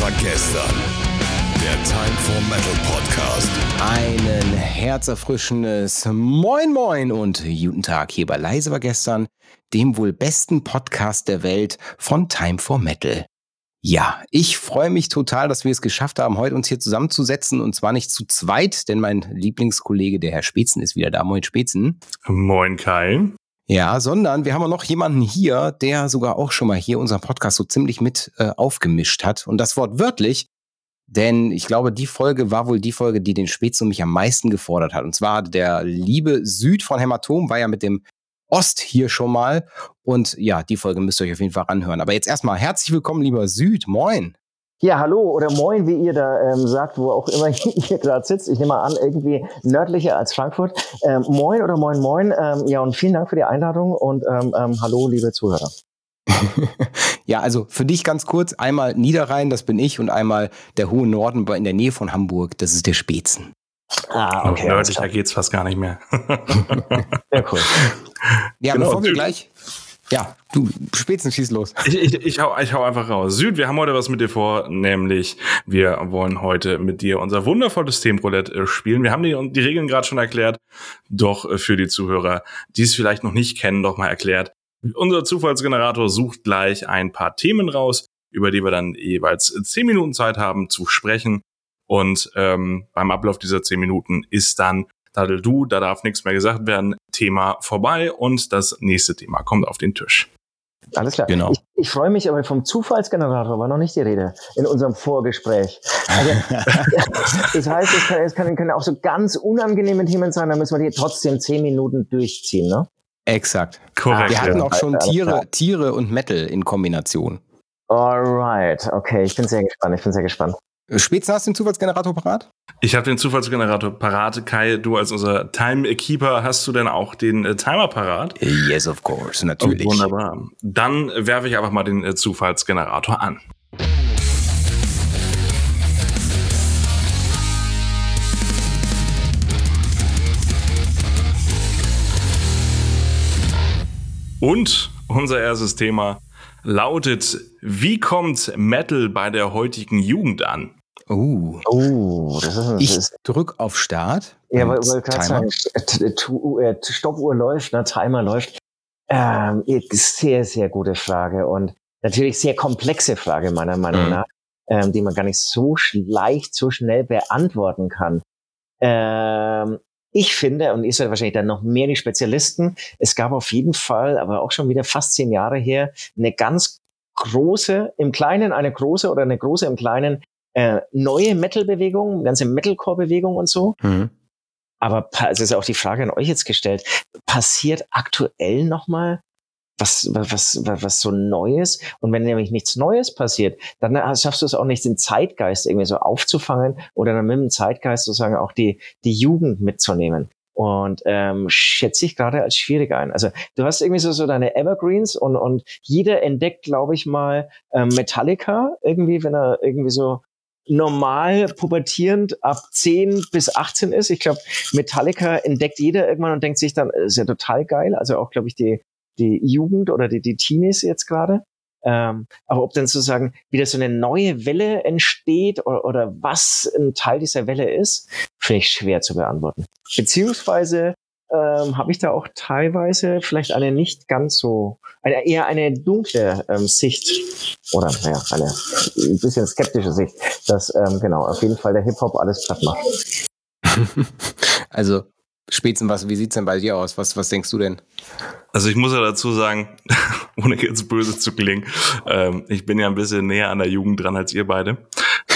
war gestern. Der Time for Metal Podcast. Einen herzerfrischendes Moin Moin und guten Tag hier bei Leise war gestern, dem wohl besten Podcast der Welt von Time for Metal. Ja, ich freue mich total, dass wir es geschafft haben, heute uns hier zusammenzusetzen und zwar nicht zu zweit, denn mein Lieblingskollege, der Herr Spezen, ist wieder da. Moin Spezen. Moin Kai. Ja, sondern wir haben auch noch jemanden hier, der sogar auch schon mal hier unseren Podcast so ziemlich mit äh, aufgemischt hat. Und das Wort wörtlich, denn ich glaube, die Folge war wohl die Folge, die den Spätzle mich am meisten gefordert hat. Und zwar der liebe Süd von Hämatom war ja mit dem Ost hier schon mal. Und ja, die Folge müsst ihr euch auf jeden Fall anhören. Aber jetzt erstmal herzlich willkommen, lieber Süd. Moin. Ja, hallo oder moin, wie ihr da ähm, sagt, wo auch immer ihr gerade sitzt. Ich nehme mal an, irgendwie nördlicher als Frankfurt. Ähm, moin oder moin, moin. Ähm, ja, und vielen Dank für die Einladung und ähm, ähm, hallo, liebe Zuhörer. ja, also für dich ganz kurz, einmal Niederrhein, das bin ich, und einmal der hohe Norden in der Nähe von Hamburg, das ist der Spätzen. Ah, okay. Nördlicher geht's fast gar nicht mehr. ja, cool. Ja, genau, bevor wir gleich ja, du spätestens schieß los. Ich, ich, ich, hau, ich hau einfach raus. Süd, wir haben heute was mit dir vor, nämlich wir wollen heute mit dir unser wundervolles Themenroulette äh, spielen. Wir haben die, die Regeln gerade schon erklärt, doch äh, für die Zuhörer, die es vielleicht noch nicht kennen, doch mal erklärt. Unser Zufallsgenerator sucht gleich ein paar Themen raus, über die wir dann jeweils zehn Minuten Zeit haben zu sprechen. Und ähm, beim Ablauf dieser zehn Minuten ist dann Tadel du, da darf nichts mehr gesagt werden, Thema vorbei und das nächste Thema kommt auf den Tisch. Alles klar. Genau. Ich, ich freue mich aber vom Zufallsgenerator war noch nicht die Rede in unserem Vorgespräch. Also, das heißt, es, kann, es kann, können auch so ganz unangenehme Themen sein, da müssen wir die trotzdem zehn Minuten durchziehen, ne? Exakt. Korrekt. Wir hatten auch schon Tiere, Tiere und Metal in Kombination. Alright, okay, ich bin sehr gespannt, ich bin sehr gespannt. Spätestens hast du den Zufallsgenerator parat? Ich habe den Zufallsgenerator parat. Kai, du als unser Timekeeper, hast du denn auch den äh, Timer parat? Yes, of course, natürlich. Oh, wunderbar. Dann werfe ich einfach mal den äh, Zufallsgenerator an. Und unser erstes Thema lautet, wie kommt Metal bei der heutigen Jugend an? Oh. Oh, das ist, ich ist, drück auf Start. Ja, weil, weil gerade sagen, äh, Stoppuhr läuft, ne, Timer läuft. Ähm, sehr, sehr gute Frage und natürlich sehr komplexe Frage meiner Meinung mhm. nach, ähm, die man gar nicht so leicht, so schnell beantworten kann. Ähm, ich finde, und ihr seid wahrscheinlich dann noch mehr die Spezialisten, es gab auf jeden Fall, aber auch schon wieder fast zehn Jahre her, eine ganz große, im Kleinen eine große oder eine große im Kleinen äh, neue Metal-Bewegung, ganze Metalcore-Bewegung und so. Mhm. Aber es ist auch die Frage an euch jetzt gestellt, passiert aktuell nochmal was, was, was, was so Neues? Und wenn nämlich nichts Neues passiert, dann schaffst du es auch nicht, den Zeitgeist irgendwie so aufzufangen oder dann mit dem Zeitgeist sozusagen auch die, die Jugend mitzunehmen. Und ähm, schätze ich gerade als schwierig ein. Also du hast irgendwie so, so deine Evergreens und, und jeder entdeckt, glaube ich mal, ähm, Metallica irgendwie, wenn er irgendwie so normal pubertierend ab 10 bis 18 ist. Ich glaube, Metallica entdeckt jeder irgendwann und denkt sich dann, ist ja total geil. Also auch, glaube ich, die, die Jugend oder die, die Teenies jetzt gerade. Ähm, aber ob dann sozusagen wieder so eine neue Welle entsteht oder, oder was ein Teil dieser Welle ist, finde ich schwer zu beantworten. Beziehungsweise ähm, habe ich da auch teilweise vielleicht eine nicht ganz so, eine, eher eine dunkle ähm, Sicht oder naja, eine ein bisschen skeptische Sicht, dass ähm, genau auf jeden Fall der Hip-Hop alles platt macht. also Spätzen, was, wie sieht's denn bei dir aus? Was, was denkst du denn? Also ich muss ja dazu sagen, ohne jetzt böse zu klingen, ähm, ich bin ja ein bisschen näher an der Jugend dran als ihr beide.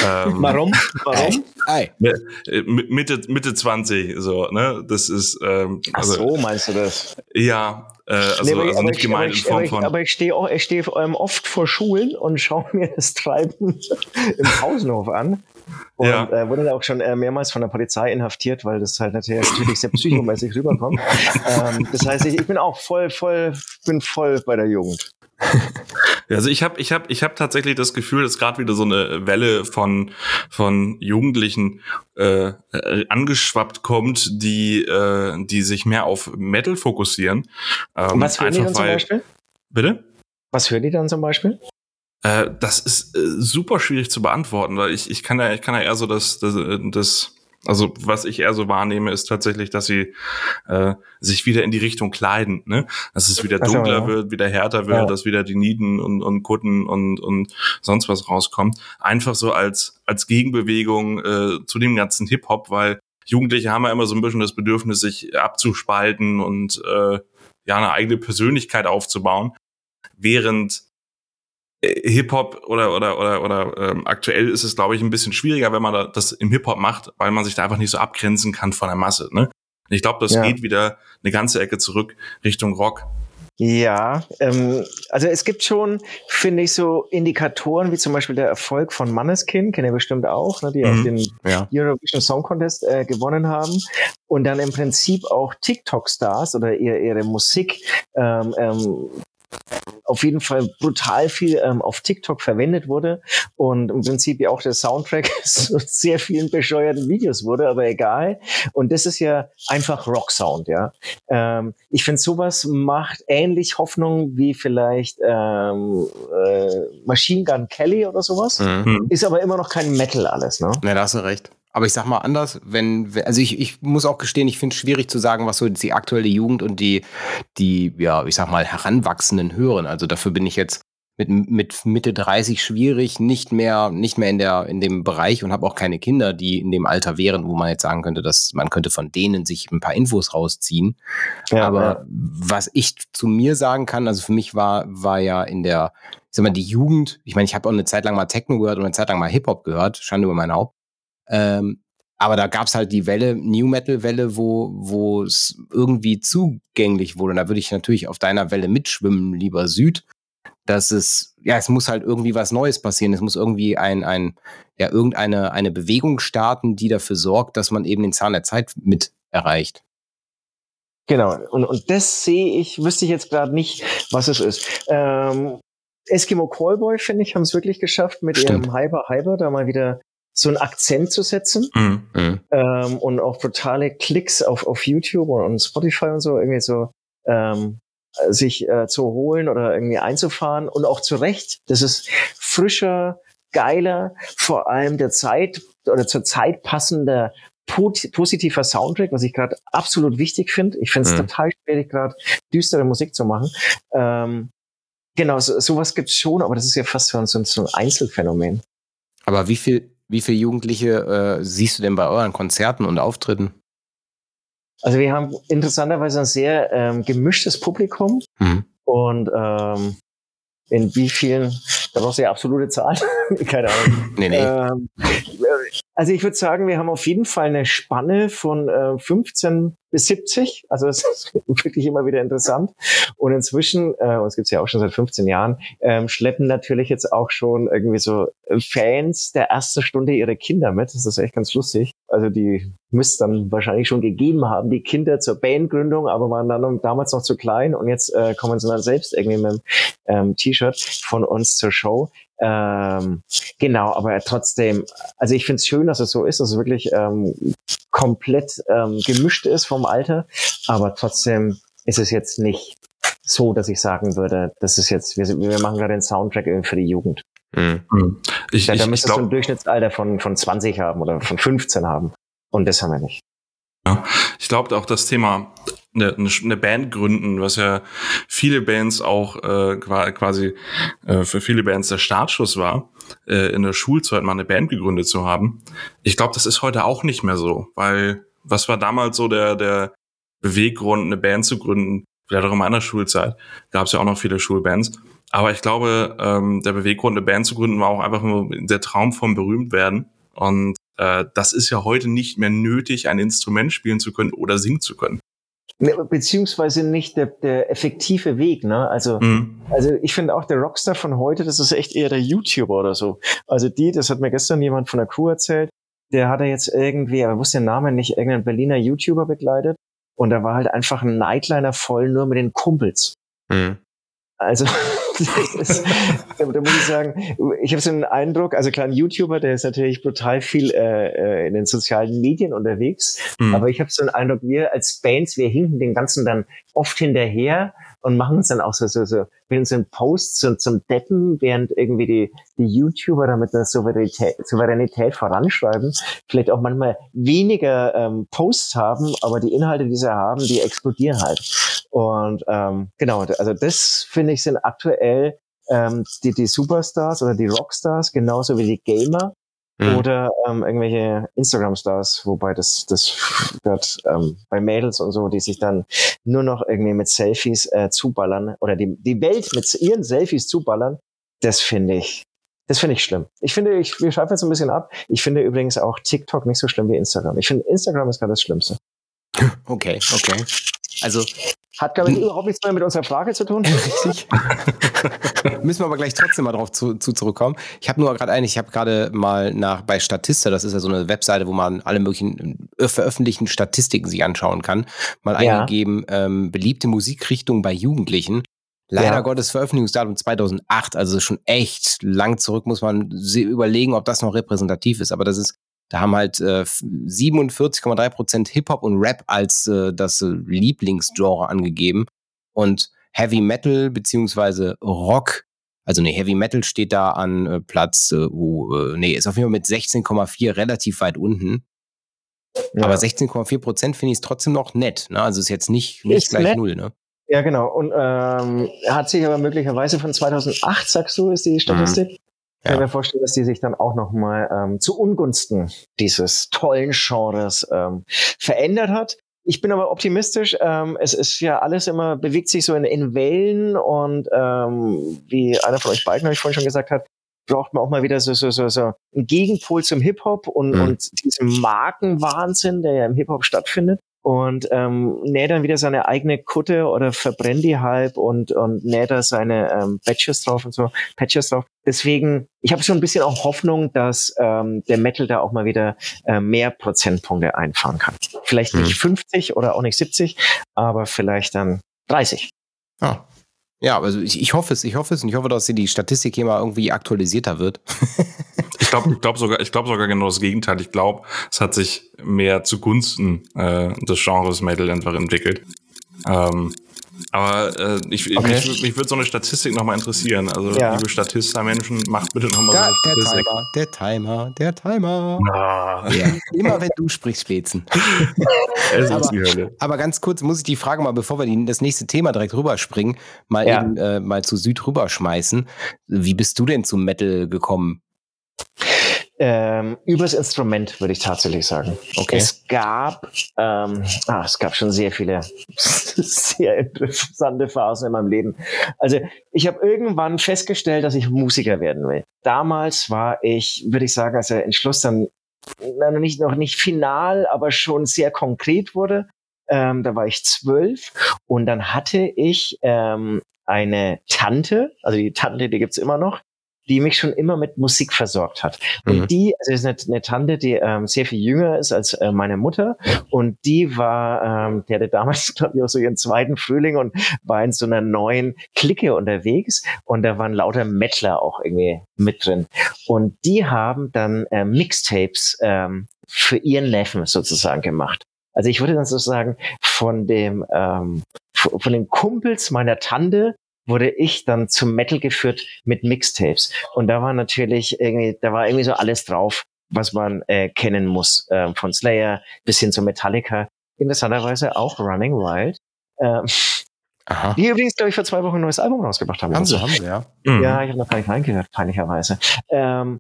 Ähm, Warum? Warum? Ei. Mitte, Mitte 20, so, ne? Das ist. Ähm, also, Ach so, meinst du das? Ja, äh, also, nee, also nicht gemeint in Form von. Aber ich stehe ich stehe ähm, oft vor Schulen und schaue mir das Treiben im Pausenhof an. Und ja. äh, wurde dann auch schon äh, mehrmals von der Polizei inhaftiert, weil das halt natürlich, natürlich sehr psychomäßig rüberkommt. ähm, das heißt, ich, ich bin auch voll, voll, bin voll bei der Jugend. Also ich habe ich hab, ich hab tatsächlich das Gefühl, dass gerade wieder so eine Welle von, von Jugendlichen äh, äh, angeschwappt kommt, die, äh, die sich mehr auf Metal fokussieren. Ähm, Was hören die dann zum Beispiel? Bitte? Was hören die dann zum Beispiel? Äh, das ist äh, super schwierig zu beantworten, weil ich, ich kann ja, ich kann ja eher so das, das, das also was ich eher so wahrnehme, ist tatsächlich, dass sie äh, sich wieder in die Richtung kleiden, ne? Dass es wieder dunkler ja. wird, wieder härter wird, ja. dass wieder die Nieden und, und Kutten und, und sonst was rauskommt. Einfach so als, als Gegenbewegung äh, zu dem ganzen Hip-Hop, weil Jugendliche haben ja immer so ein bisschen das Bedürfnis, sich abzuspalten und äh, ja eine eigene Persönlichkeit aufzubauen, während äh, Hip-Hop oder oder oder oder ähm, aktuell ist es glaube ich ein bisschen schwieriger, wenn man das im Hip-Hop macht, weil man sich da einfach nicht so abgrenzen kann von der Masse. Ne? Und ich glaube, das ja. geht wieder eine ganze Ecke zurück Richtung Rock. Ja, ähm, also es gibt schon, finde ich, so Indikatoren wie zum Beispiel der Erfolg von Manneskin, kennt ihr bestimmt auch, ne, die mhm. auch den ja. Eurovision Song Contest äh, gewonnen haben und dann im Prinzip auch TikTok-Stars oder ihre, ihre Musik ähm, ähm, auf jeden Fall brutal viel ähm, auf TikTok verwendet wurde und im Prinzip ja auch der Soundtrack zu sehr vielen bescheuerten Videos wurde, aber egal. Und das ist ja einfach Rock-Sound, ja. Ähm, ich finde, sowas macht ähnlich Hoffnung wie vielleicht ähm, äh, Machine Gun Kelly oder sowas. Mhm. Ist aber immer noch kein Metal alles, ne? Ne, da hast du recht. Aber ich sag mal anders, wenn, also ich, ich muss auch gestehen, ich finde es schwierig zu sagen, was so die aktuelle Jugend und die, die, ja, ich sag mal, Heranwachsenden hören. Also dafür bin ich jetzt mit, mit Mitte 30 schwierig, nicht mehr, nicht mehr in der, in dem Bereich und habe auch keine Kinder, die in dem Alter wären, wo man jetzt sagen könnte, dass man könnte von denen sich ein paar Infos rausziehen. Ja, Aber ja. was ich zu mir sagen kann, also für mich war, war ja in der, ich sag mal, die Jugend, ich meine, ich habe auch eine Zeit lang mal Techno gehört und eine Zeit lang mal Hip-Hop gehört, Schande über mein Haupt. Ähm, aber da gab es halt die Welle, New Metal Welle, wo wo es irgendwie zugänglich wurde. Und da würde ich natürlich auf deiner Welle mitschwimmen, lieber Süd. Dass es, ja, es muss halt irgendwie was Neues passieren. Es muss irgendwie ein, ein, ja, irgendeine eine Bewegung starten, die dafür sorgt, dass man eben den Zahn der Zeit mit erreicht. Genau, und, und das sehe ich, wüsste ich jetzt gerade nicht, was es ist. Ähm, Eskimo Callboy, finde ich, haben es wirklich geschafft, mit Stimmt. ihrem Hyper Hyper da mal wieder so einen Akzent zu setzen mhm. mhm. ähm, und auch brutale Klicks auf, auf YouTube und, Spotify und so irgendwie so ähm, sich äh, zu holen oder irgendwie einzufahren und auch zu Recht. Das ist frischer, geiler, vor allem der Zeit oder zur Zeit passender positiver Soundtrack, was ich gerade absolut wichtig finde. Ich finde es mhm. total schwierig, gerade düstere Musik zu machen. Ähm, genau, so, sowas gibt's schon, aber das ist ja fast so ein, so ein Einzelfenomen. Aber wie viel, wie viele Jugendliche äh, siehst du denn bei euren Konzerten und Auftritten? Also wir haben interessanterweise ein sehr ähm, gemischtes Publikum mhm. und ähm, in wie vielen, da brauchst du ja absolute Zahlen, keine Ahnung. Nee, nee. Ähm, also ich würde sagen, wir haben auf jeden Fall eine Spanne von äh, 15 bis 70. Also das ist wirklich immer wieder interessant. Und inzwischen, äh, uns gibt's ja auch schon seit 15 Jahren, ähm, schleppen natürlich jetzt auch schon irgendwie so Fans der ersten Stunde ihre Kinder mit. Das ist echt ganz lustig. Also die müsste dann wahrscheinlich schon gegeben haben, die Kinder zur Bandgründung, aber waren dann damals noch zu klein und jetzt äh, kommen sie dann selbst irgendwie mit einem ähm, T-Shirt von uns zur Show. Ähm, genau, aber trotzdem, also ich finde es schön, dass es so ist, dass es wirklich ähm, komplett ähm, gemischt ist vom Alter, aber trotzdem ist es jetzt nicht so, dass ich sagen würde, das ist jetzt, wir, wir machen gerade den Soundtrack irgendwie für die Jugend. Mhm. Ich, ja, da müsstest du ein Durchschnittsalter von, von 20 haben oder von 15 haben. Und das haben wir nicht. Ja, ich glaube auch das Thema eine, eine Band gründen, was ja viele Bands auch äh, quasi äh, für viele Bands der Startschuss war, äh, in der Schulzeit mal eine Band gegründet zu haben. Ich glaube, das ist heute auch nicht mehr so, weil was war damals so der der Beweggrund, eine Band zu gründen? Vielleicht auch in meiner Schulzeit gab es ja auch noch viele Schulbands. Aber ich glaube, ähm, der Beweggrund, eine Band zu gründen, war auch einfach nur der Traum vom berühmt werden. Und äh, das ist ja heute nicht mehr nötig, ein Instrument spielen zu können oder singen zu können. Ne, beziehungsweise nicht der, der effektive Weg, ne? Also, mhm. also ich finde auch der Rockstar von heute, das ist echt eher der YouTuber oder so. Also die, das hat mir gestern jemand von der Crew erzählt, der hat er jetzt irgendwie, aber wusste den Namen nicht, irgendeinen Berliner YouTuber begleitet und da war halt einfach ein Nightliner voll nur mit den Kumpels. Mhm. Also ist, da muss ich sagen, ich habe so einen Eindruck, also klar, ein YouTuber, der ist natürlich brutal viel äh, äh in den sozialen Medien unterwegs, mhm. aber ich habe so einen Eindruck, wir als Bands, wir hinken den Ganzen dann oft hinterher und machen uns dann auch so, so, so mit unseren Posts zum, zum Deppen, während irgendwie die, die YouTuber damit der Souveränität, Souveränität voranschreiben, vielleicht auch manchmal weniger ähm, Posts haben, aber die Inhalte, die sie haben, die explodieren halt. Und ähm, genau, also das finde ich sind aktuell ähm, die, die Superstars oder die Rockstars, genauso wie die Gamer, Mhm. Oder ähm, irgendwelche Instagram-Stars, wobei das, das wird ähm, bei Mädels und so, die sich dann nur noch irgendwie mit Selfies äh, zuballern oder die, die Welt mit ihren Selfies zuballern, das finde ich, das finde ich schlimm. Ich finde, ich, wir schreiben jetzt ein bisschen ab. Ich finde übrigens auch TikTok nicht so schlimm wie Instagram. Ich finde, Instagram ist gerade das Schlimmste. Okay, okay. Also hat, glaube ich, überhaupt nichts mehr mit unserer Frage zu tun. Richtig. Müssen wir aber gleich trotzdem mal drauf zu, zu zurückkommen. Ich habe nur gerade einen, ich habe gerade mal nach bei Statista, das ist ja so eine Webseite, wo man alle möglichen äh, veröffentlichten Statistiken sich anschauen kann, mal ja. eingegeben, ähm, beliebte Musikrichtungen bei Jugendlichen. Leider ja. Gottes Veröffentlichungsdatum 2008, also schon echt lang zurück, muss man überlegen, ob das noch repräsentativ ist. Aber das ist da haben halt äh, 47,3 Prozent Hip-Hop und Rap als äh, das äh, Lieblingsgenre angegeben. Und Heavy Metal beziehungsweise Rock, also nee, Heavy Metal steht da an äh, Platz, äh, uh, nee, ist auf jeden Fall mit 16,4 relativ weit unten. Ja. Aber 16,4 Prozent finde ich es trotzdem noch nett. Ne? Also ist jetzt nicht, nicht gleich nett. null. Ne? Ja, genau. Und ähm, hat sich aber möglicherweise von 2008, sagst du, ist die Statistik? Mhm. Ich kann mir vorstellen, dass die sich dann auch nochmal ähm, zu Ungunsten dieses tollen Genres ähm, verändert hat. Ich bin aber optimistisch. Ähm, es ist ja alles immer, bewegt sich so in, in Wellen und ähm, wie einer von euch beiden, habe ich vorhin schon gesagt hat, braucht man auch mal wieder so, so, so, so einen Gegenpol zum Hip-Hop und, mhm. und diesem Markenwahnsinn, der ja im Hip-Hop stattfindet und ähm, näht dann wieder seine eigene Kutte oder verbrennt die halb und, und näht da seine ähm, Patches drauf und so, Patches drauf. Deswegen, ich habe schon ein bisschen auch Hoffnung, dass ähm, der Metal da auch mal wieder äh, mehr Prozentpunkte einfahren kann. Vielleicht nicht mhm. 50 oder auch nicht 70, aber vielleicht dann 30. Ah, ja, also ich, ich hoffe es, ich hoffe es und ich hoffe, dass die Statistik hier mal irgendwie aktualisierter wird. ich glaube ich glaub sogar, ich glaube sogar genau das Gegenteil. Ich glaube, es hat sich mehr zugunsten äh, des Genres Metal einfach entwickelt. Ähm, aber äh, ich, okay. mich, mich würde so eine Statistik nochmal interessieren. Also, ja. liebe Statista-Menschen, macht bitte nochmal so eine Statistik. Der Timer, der Timer, der Timer. Ah. Ja. Immer wenn du sprichst, Spätzen. es aber, ist die Hölle. Aber ganz kurz muss ich die Frage mal, bevor wir in das nächste Thema direkt rüberspringen, mal ja. eben äh, mal zu Süd rüberschmeißen. Wie bist du denn zum Metal gekommen? Ähm, übers Instrument, würde ich tatsächlich sagen. Okay. Es gab, ähm, ah, es gab schon sehr viele sehr interessante Phasen in meinem Leben. Also ich habe irgendwann festgestellt, dass ich Musiker werden will. Damals war ich, würde ich sagen, als der Entschluss dann noch nicht, noch nicht final, aber schon sehr konkret wurde. Ähm, da war ich zwölf und dann hatte ich ähm, eine Tante, also die Tante, die gibt's immer noch, die mich schon immer mit Musik versorgt hat. Und mhm. die, also ist eine, eine Tante, die ähm, sehr viel jünger ist als äh, meine Mutter. Und die war, ähm, die hatte damals, glaube ich, auch so ihren zweiten Frühling und war in so einer neuen Clique unterwegs. Und da waren lauter Mettler auch irgendwie mit drin. Und die haben dann äh, Mixtapes ähm, für ihren Neffen sozusagen gemacht. Also ich würde dann sozusagen von dem ähm, von den Kumpels meiner Tante wurde ich dann zum Metal geführt mit Mixtapes. Und da war natürlich irgendwie, da war irgendwie so alles drauf, was man äh, kennen muss. Äh, von Slayer bis hin zu Metallica. Interessanterweise auch Running Wild. Ähm, Aha. Die übrigens, glaube ich, vor zwei Wochen ein neues Album rausgebracht haben. Haben sie, haben sie, ja. Mhm. Ja, ich habe noch gar nicht reingehört, peinlicherweise. Ähm,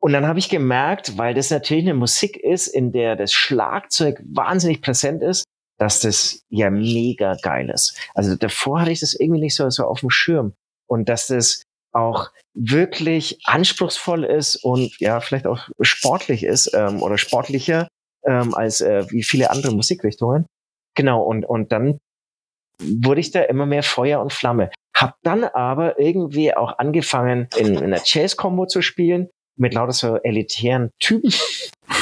und dann habe ich gemerkt, weil das natürlich eine Musik ist, in der das Schlagzeug wahnsinnig präsent ist, dass das ja mega geil ist. Also davor hatte ich das irgendwie nicht so, so auf dem Schirm. Und dass das auch wirklich anspruchsvoll ist und ja, vielleicht auch sportlich ist ähm, oder sportlicher ähm, als äh, wie viele andere Musikrichtungen. Genau, und, und dann wurde ich da immer mehr Feuer und Flamme. Hab dann aber irgendwie auch angefangen, in, in einer Jazz-Combo zu spielen, mit lauter so elitären Typen,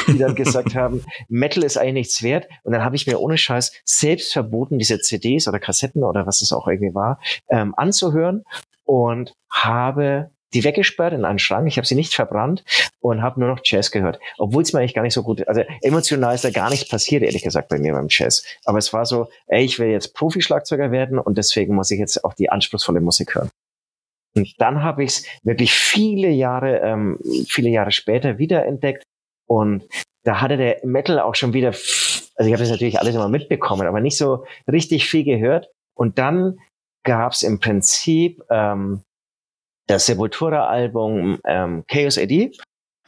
die dann gesagt haben, Metal ist eigentlich nichts wert. Und dann habe ich mir ohne Scheiß selbst verboten, diese CDs oder Kassetten oder was es auch irgendwie war, ähm, anzuhören und habe die weggesperrt in einen Schrank. Ich habe sie nicht verbrannt und habe nur noch Jazz gehört. Obwohl es mir eigentlich gar nicht so gut, also emotional ist da gar nichts passiert, ehrlich gesagt, bei mir beim Jazz. Aber es war so, ey, ich will jetzt Profi-Schlagzeuger werden und deswegen muss ich jetzt auch die anspruchsvolle Musik hören. Und dann habe ich es wirklich viele Jahre, ähm, viele Jahre später wiederentdeckt und da hatte der Metal auch schon wieder, also ich habe das natürlich alles immer mitbekommen, aber nicht so richtig viel gehört. Und dann gab es im Prinzip ähm, das Sepultura-Album ähm, Chaos AD.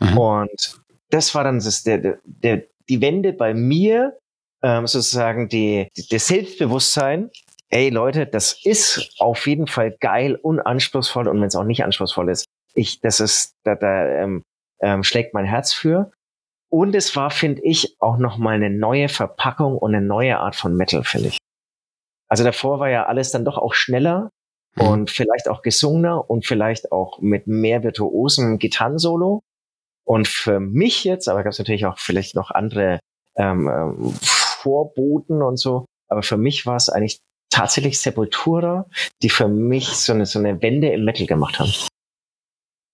Mhm. Und das war dann das, der, der, die Wende bei mir, ähm, sozusagen die, die, das Selbstbewusstsein. Ey Leute, das ist auf jeden Fall geil und anspruchsvoll. Und wenn es auch nicht anspruchsvoll ist, ich, das ist, da, da ähm, ähm, schlägt mein Herz für. Und es war, finde ich, auch nochmal eine neue Verpackung und eine neue Art von Metal, finde ich. Also davor war ja alles dann doch auch schneller mhm. und vielleicht auch gesungener und vielleicht auch mit mehr virtuosen Gitarrensolo. Und für mich jetzt, aber gab es natürlich auch vielleicht noch andere ähm, ähm, Vorboten und so, aber für mich war es eigentlich tatsächlich Sepultura, die für mich so eine, so eine Wende im Metal gemacht haben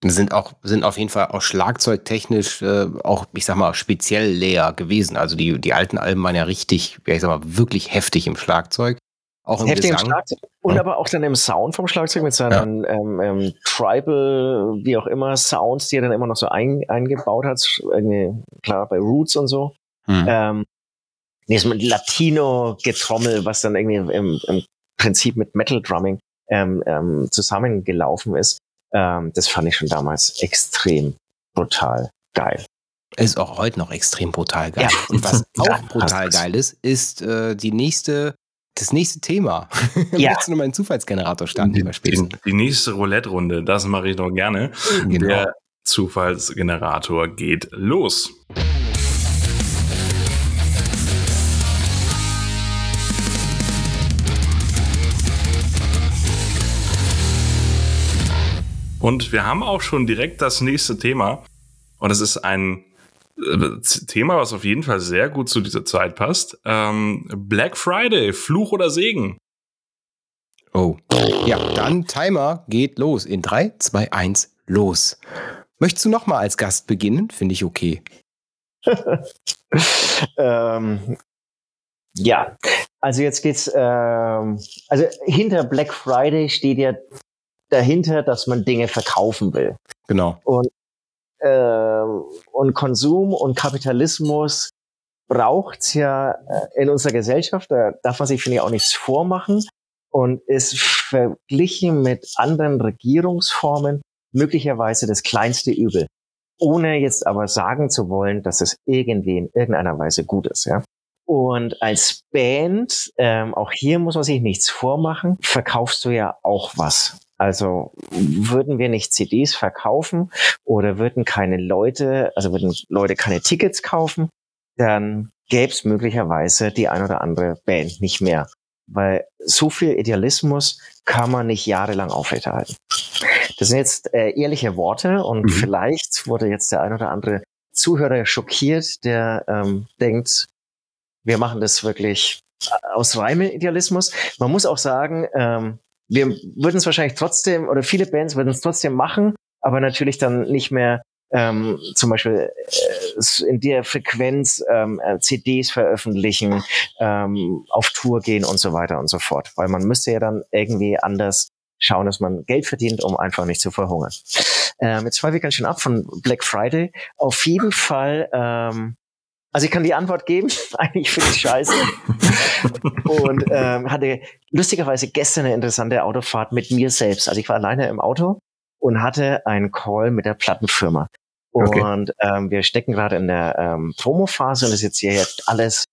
sind auch sind auf jeden Fall auch schlagzeugtechnisch äh, auch ich sag mal speziell leer gewesen. Also die die alten Alben waren ja richtig, ja, ich sag mal wirklich heftig im Schlagzeug, auch im heftig Gesang. Im Schlagzeug und ja. aber auch dann im Sound vom Schlagzeug mit seinen ja. ähm, ähm, Tribal wie auch immer Sounds, die er dann immer noch so ein, eingebaut hat, irgendwie klar bei Roots und so. Hm. Ähm, nee, so mit Latino-Getrommel, was dann irgendwie im, im Prinzip mit Metal Drumming ähm, ähm, zusammengelaufen ist. Ähm, das fand ich schon damals extrem brutal geil. Ist auch heute noch extrem brutal geil. Ja. Und was auch brutal geil ist, ist äh, die nächste, das nächste Thema. Ja. Möchtest du nochmal einen Zufallsgenerator starten, lieber Die, die nächste Roulette-Runde, das mache ich noch gerne. Genau. Der Zufallsgenerator geht los. Und wir haben auch schon direkt das nächste Thema. Und es ist ein äh, Thema, was auf jeden Fall sehr gut zu dieser Zeit passt. Ähm, Black Friday, Fluch oder Segen? Oh. Ja, dann Timer geht los. In 3, 2, 1, los. Möchtest du nochmal als Gast beginnen? Finde ich okay. ähm, ja, also jetzt geht's. Ähm, also hinter Black Friday steht ja dahinter, dass man Dinge verkaufen will. Genau. Und, äh, und Konsum und Kapitalismus braucht's ja äh, in unserer Gesellschaft. Da darf man sich, finde ich, auch nichts vormachen und ist verglichen mit anderen Regierungsformen möglicherweise das kleinste Übel. Ohne jetzt aber sagen zu wollen, dass es irgendwie in irgendeiner Weise gut ist, ja. Und als Band, ähm, auch hier muss man sich nichts vormachen, verkaufst du ja auch was. Also würden wir nicht CDs verkaufen oder würden keine Leute, also würden Leute keine Tickets kaufen, dann gäbe es möglicherweise die ein oder andere Band nicht mehr. Weil so viel Idealismus kann man nicht jahrelang aufrechterhalten. Das sind jetzt äh, ehrliche Worte und mhm. vielleicht wurde jetzt der ein oder andere Zuhörer schockiert, der ähm, denkt, wir machen das wirklich aus reinem Idealismus. Man muss auch sagen, ähm, wir würden es wahrscheinlich trotzdem, oder viele Bands würden es trotzdem machen, aber natürlich dann nicht mehr ähm, zum Beispiel äh, in der Frequenz ähm, äh, CDs veröffentlichen, ähm, auf Tour gehen und so weiter und so fort. Weil man müsste ja dann irgendwie anders schauen, dass man Geld verdient, um einfach nicht zu verhungern. Ähm, jetzt schweife ich ganz schön ab von Black Friday. Auf jeden Fall ähm, also ich kann die Antwort geben. Eigentlich finde ich scheiße. und ähm, hatte lustigerweise gestern eine interessante Autofahrt mit mir selbst. Also ich war alleine im Auto und hatte einen Call mit der Plattenfirma. Okay. Und ähm, wir stecken gerade in der ähm, Promo-Phase und es ist jetzt hier jetzt alles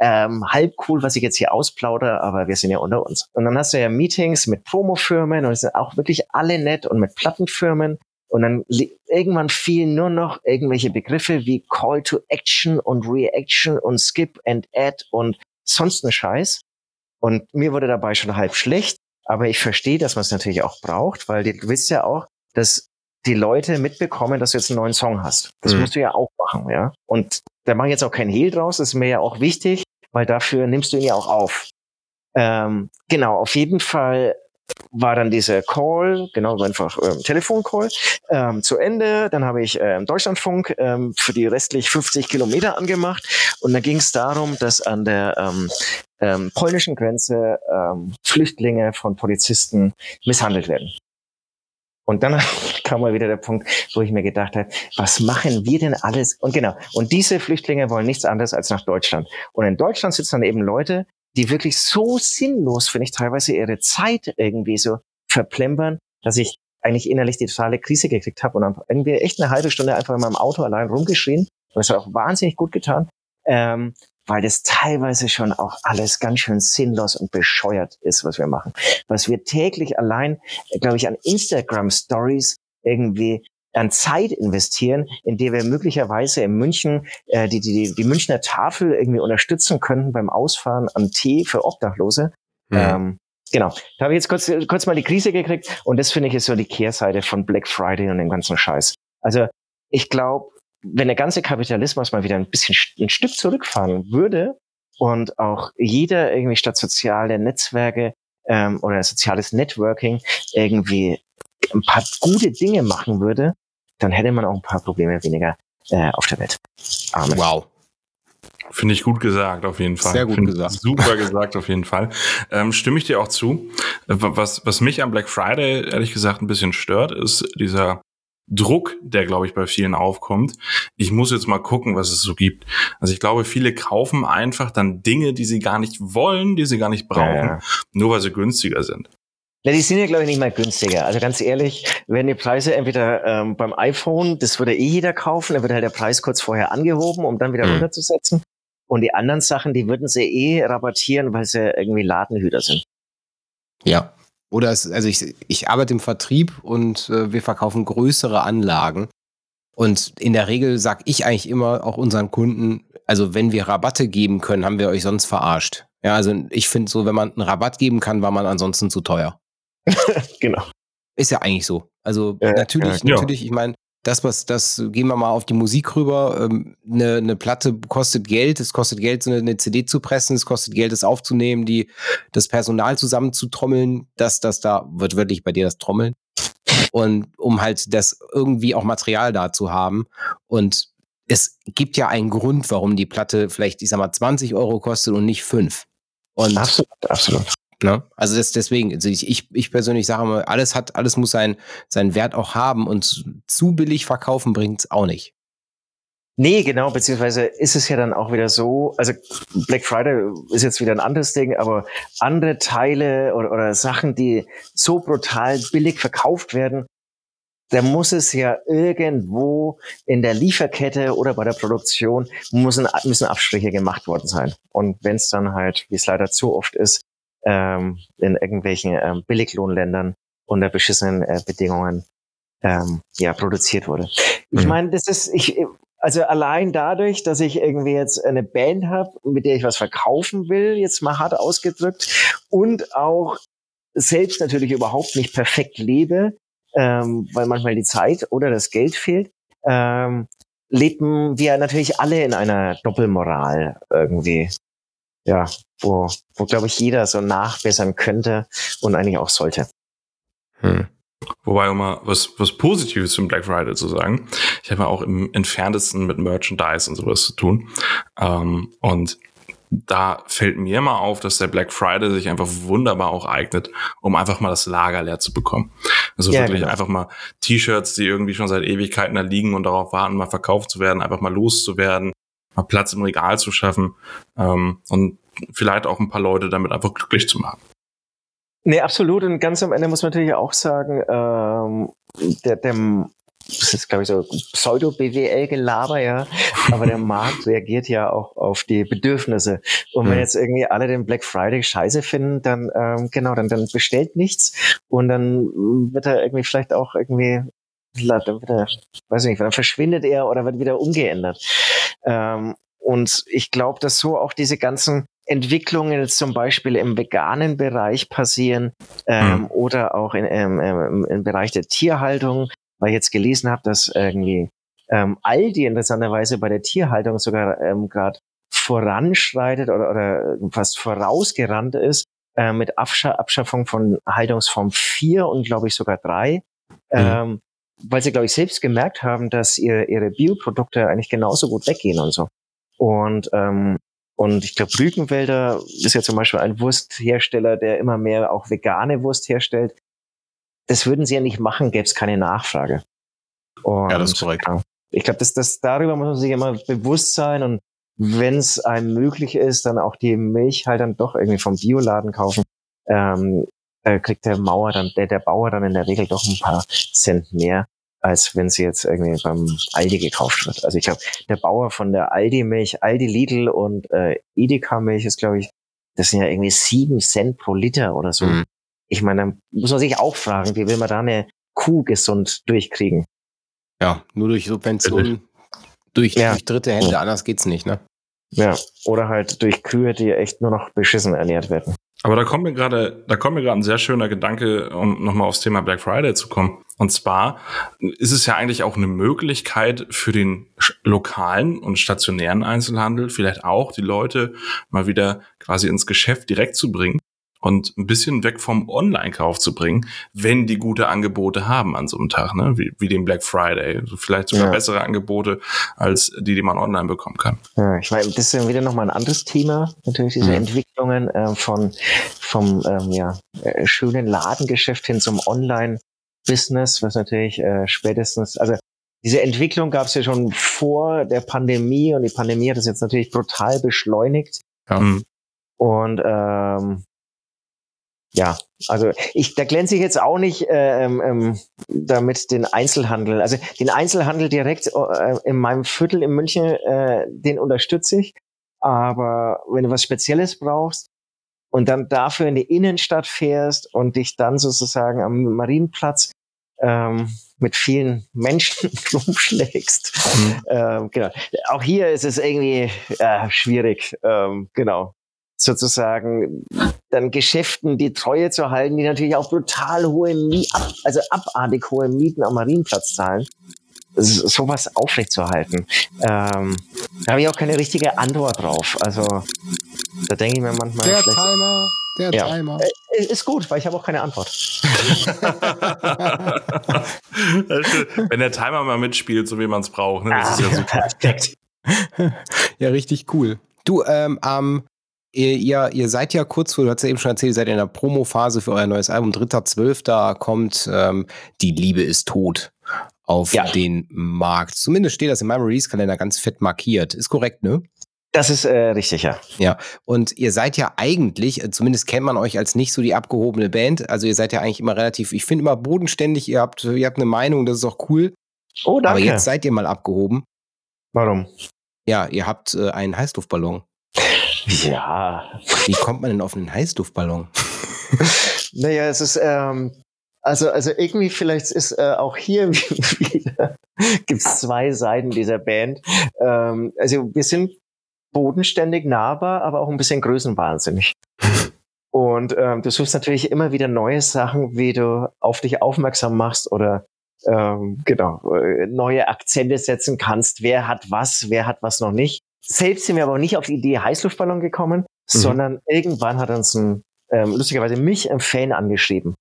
ähm, halb cool, was ich jetzt hier ausplaudere, aber wir sind ja unter uns. Und dann hast du ja Meetings mit Promo-Firmen und es sind auch wirklich alle nett und mit Plattenfirmen. Und dann irgendwann fielen nur noch irgendwelche Begriffe wie Call to Action und Reaction und Skip and Add und sonst ne Scheiß. Und mir wurde dabei schon halb schlecht, aber ich verstehe, dass man es natürlich auch braucht, weil du willst ja auch, dass die Leute mitbekommen, dass du jetzt einen neuen Song hast. Das mhm. musst du ja auch machen, ja. Und da mache ich jetzt auch keinen Hehl draus, das ist mir ja auch wichtig, weil dafür nimmst du ihn ja auch auf. Ähm, genau, auf jeden Fall war dann dieser Call, genau einfach ähm, Telefoncall, ähm, zu Ende. Dann habe ich ähm, Deutschlandfunk ähm, für die restlich 50 Kilometer angemacht und dann ging es darum, dass an der ähm, ähm, polnischen Grenze ähm, Flüchtlinge von Polizisten misshandelt werden. Und dann kam mal wieder der Punkt, wo ich mir gedacht habe, was machen wir denn alles? Und genau, und diese Flüchtlinge wollen nichts anderes als nach Deutschland. Und in Deutschland sitzen dann eben Leute, die wirklich so sinnlos, finde ich, teilweise ihre Zeit irgendwie so verplempern, dass ich eigentlich innerlich die totale Krise gekriegt habe und dann irgendwie echt eine halbe Stunde einfach in meinem Auto allein rumgeschrien. Und das hat auch wahnsinnig gut getan, ähm, weil das teilweise schon auch alles ganz schön sinnlos und bescheuert ist, was wir machen. Was wir täglich allein, glaube ich, an Instagram Stories irgendwie an Zeit investieren, in der wir möglicherweise in München äh, die, die, die Münchner Tafel irgendwie unterstützen könnten beim Ausfahren an Tee für Obdachlose. Mhm. Ähm, genau. Da habe ich jetzt kurz, kurz mal die Krise gekriegt und das finde ich ist so die Kehrseite von Black Friday und dem ganzen Scheiß. Also ich glaube, wenn der ganze Kapitalismus mal wieder ein bisschen ein Stück zurückfahren würde und auch jeder irgendwie statt soziale Netzwerke ähm, oder soziales Networking irgendwie ein paar gute Dinge machen würde, dann hätte man auch ein paar Probleme weniger äh, auf der Welt. Amen. Wow. Finde ich gut gesagt, auf jeden Fall. Sehr gut Find gesagt. Super gesagt, auf jeden Fall. Ähm, stimme ich dir auch zu. Was, was mich am Black Friday ehrlich gesagt ein bisschen stört, ist dieser Druck, der, glaube ich, bei vielen aufkommt. Ich muss jetzt mal gucken, was es so gibt. Also ich glaube, viele kaufen einfach dann Dinge, die sie gar nicht wollen, die sie gar nicht brauchen, ja, ja. nur weil sie günstiger sind. Ja, die sind ja, glaube ich, nicht mal günstiger. Also ganz ehrlich, wenn die Preise entweder ähm, beim iPhone, das würde eh jeder kaufen, dann wird halt der Preis kurz vorher angehoben, um dann wieder mhm. runterzusetzen. Und die anderen Sachen, die würden sie eh rabattieren, weil sie irgendwie Ladenhüter sind. Ja. Oder es, also ich, ich arbeite im Vertrieb und äh, wir verkaufen größere Anlagen. Und in der Regel sage ich eigentlich immer auch unseren Kunden, also wenn wir Rabatte geben können, haben wir euch sonst verarscht. Ja, also ich finde so, wenn man einen Rabatt geben kann, war man ansonsten zu teuer. genau. Ist ja eigentlich so. Also äh, natürlich, ja. natürlich, ich meine, das, was, das gehen wir mal auf die Musik rüber. Ähm, eine, eine Platte kostet Geld, es kostet Geld, so eine, eine CD zu pressen, es kostet Geld, es aufzunehmen, die, das Personal zusammenzutrommeln, dass das da, wird wirklich bei dir das Trommeln. Und um halt das irgendwie auch Material da zu haben. Und es gibt ja einen Grund, warum die Platte vielleicht, ich sag mal, 20 Euro kostet und nicht 5. Und absolut, absolut. Ne? Also das, deswegen, also ich, ich, ich persönlich sage mal, alles hat, alles muss seinen, seinen Wert auch haben und zu billig verkaufen bringt es auch nicht. Nee, genau, beziehungsweise ist es ja dann auch wieder so, also Black Friday ist jetzt wieder ein anderes Ding, aber andere Teile oder, oder Sachen, die so brutal billig verkauft werden, da muss es ja irgendwo in der Lieferkette oder bei der Produktion müssen, müssen Abstriche gemacht worden sein. Und wenn es dann halt, wie es leider zu oft ist, ähm, in irgendwelchen ähm, Billiglohnländern unter beschissenen äh, Bedingungen ähm, ja produziert wurde. Ich mhm. meine, das ist ich also allein dadurch, dass ich irgendwie jetzt eine Band habe, mit der ich was verkaufen will, jetzt mal hart ausgedrückt, und auch selbst natürlich überhaupt nicht perfekt lebe, ähm, weil manchmal die Zeit oder das Geld fehlt, ähm, leben wir natürlich alle in einer Doppelmoral irgendwie ja, wo, wo glaube ich jeder so nachbessern könnte und eigentlich auch sollte. Hm. Wobei, um mal was, was Positives zum Black Friday zu sagen, ich habe ja auch im entferntesten mit Merchandise und sowas zu tun. Ähm, und da fällt mir mal auf, dass der Black Friday sich einfach wunderbar auch eignet, um einfach mal das Lager leer zu bekommen. Also ja, wirklich genau. einfach mal T-Shirts, die irgendwie schon seit Ewigkeiten da liegen und darauf warten, mal verkauft zu werden, einfach mal loszuwerden, mal Platz im Regal zu schaffen ähm, und vielleicht auch ein paar Leute damit einfach glücklich zu machen. Nee, absolut. Und ganz am Ende muss man natürlich auch sagen, ähm, der, der, das ist, glaube ich, so Pseudo-BWL-Gelaber, ja. Aber der Markt reagiert ja auch auf die Bedürfnisse. Und wenn jetzt irgendwie alle den Black Friday scheiße finden, dann, ähm, genau, dann, dann bestellt nichts. Und dann wird er irgendwie vielleicht auch irgendwie, dann wird er, weiß ich nicht, dann verschwindet er oder wird wieder umgeändert. Ähm, und ich glaube, dass so auch diese ganzen Entwicklungen jetzt zum Beispiel im veganen Bereich passieren ähm, mhm. oder auch in, ähm, ähm, im Bereich der Tierhaltung, weil ich jetzt gelesen habe, dass irgendwie ähm, Aldi interessanterweise bei der Tierhaltung sogar ähm, gerade voranschreitet oder, oder fast vorausgerannt ist, äh, mit Abscha Abschaffung von Haltungsform 4 und glaube ich sogar 3. Mhm. Ähm, weil sie, glaube ich, selbst gemerkt haben, dass ihre, ihre Bioprodukte eigentlich genauso gut weggehen und so. Und, ähm, und ich glaube, Rügenwälder ist ja zum Beispiel ein Wursthersteller, der immer mehr auch vegane Wurst herstellt. Das würden sie ja nicht machen, gäbe es keine Nachfrage. Und, ja, das ist korrekt. Ja, ich glaube, das, das, darüber muss man sich immer bewusst sein und wenn es einem möglich ist, dann auch die Milch halt dann doch irgendwie vom Bioladen kaufen. Ähm, äh, kriegt der Mauer dann, der, der Bauer dann in der Regel doch ein paar Cent mehr, als wenn sie jetzt irgendwie beim Aldi gekauft wird. Also ich glaube, der Bauer von der Aldi-Milch, Aldi Lidl und äh, Edeka-Milch ist, glaube ich, das sind ja irgendwie sieben Cent pro Liter oder so. Mhm. Ich meine, dann muss man sich auch fragen, wie will man da eine Kuh gesund durchkriegen? Ja, nur durch Subventionen, durch, ja. durch dritte Hände, anders geht's nicht, ne? Ja, oder halt durch Kühe, die echt nur noch beschissen ernährt werden. Aber da kommt mir gerade, da kommt mir gerade ein sehr schöner Gedanke, um nochmal aufs Thema Black Friday zu kommen. Und zwar ist es ja eigentlich auch eine Möglichkeit für den lokalen und stationären Einzelhandel, vielleicht auch die Leute mal wieder quasi ins Geschäft direkt zu bringen und ein bisschen weg vom Online-Kauf zu bringen, wenn die gute Angebote haben an so einem Tag, ne? wie, wie den Black Friday. Also vielleicht sogar ja. bessere Angebote als die, die man online bekommen kann. Ja, ich meine, das ist wieder nochmal ein anderes Thema, natürlich diese mhm. Entwicklungen äh, von vom ähm, ja, äh, schönen Ladengeschäft hin zum Online-Business, was natürlich äh, spätestens, also diese Entwicklung gab es ja schon vor der Pandemie und die Pandemie hat es jetzt natürlich brutal beschleunigt. Ja. Mhm. Und ähm, ja, also ich, da glänze ich jetzt auch nicht äh, ähm, ähm, damit den Einzelhandel. Also den Einzelhandel direkt äh, in meinem Viertel in München, äh, den unterstütze ich. Aber wenn du was Spezielles brauchst und dann dafür in die Innenstadt fährst und dich dann sozusagen am Marienplatz ähm, mit vielen Menschen rumschlägst. Mhm. Ähm, genau. Auch hier ist es irgendwie äh, schwierig. Ähm, genau sozusagen dann Geschäften die Treue zu halten, die natürlich auch brutal hohe, Mie also abartig hohe Mieten am Marienplatz zahlen. Sowas aufrechtzuerhalten. Ähm, da habe ich auch keine richtige Antwort drauf. Also da denke ich mir manchmal. Der Timer, der ja. Timer. Äh, ist gut, weil ich habe auch keine Antwort. Wenn der Timer mal mitspielt, so wie man es braucht, ne? das ah, ist ja super. Perfekt. ja, richtig cool. Du, ähm, am ihr, ihr, ihr seid ja kurz vor, du hast ja eben schon erzählt, ihr seid in der Promo-Phase für euer neues Album. 3.12. kommt ähm, Die Liebe ist tot auf ja. den Markt. Zumindest steht das in meinem Release-Kalender ganz fett markiert. Ist korrekt, ne? Das ist äh, richtig, ja. Ja, und ihr seid ja eigentlich, äh, zumindest kennt man euch als nicht so die abgehobene Band. Also ihr seid ja eigentlich immer relativ, ich finde immer bodenständig, ihr habt, ihr habt eine Meinung, das ist auch cool. Oh, danke. Aber jetzt seid ihr mal abgehoben. Warum? Ja, ihr habt äh, einen Heißluftballon. Ja. Wie kommt man denn auf einen Heißluftballon? naja, es ist, ähm, also, also irgendwie vielleicht ist äh, auch hier wieder, gibt es zwei Seiten dieser Band. Ähm, also wir sind bodenständig nahbar, aber auch ein bisschen größenwahnsinnig. Und ähm, du suchst natürlich immer wieder neue Sachen, wie du auf dich aufmerksam machst oder ähm, genau äh, neue Akzente setzen kannst. Wer hat was, wer hat was noch nicht. Selbst sind wir aber nicht auf die Idee Heißluftballon gekommen, mhm. sondern irgendwann hat uns ein, ähm, lustigerweise mich ein Fan angeschrieben.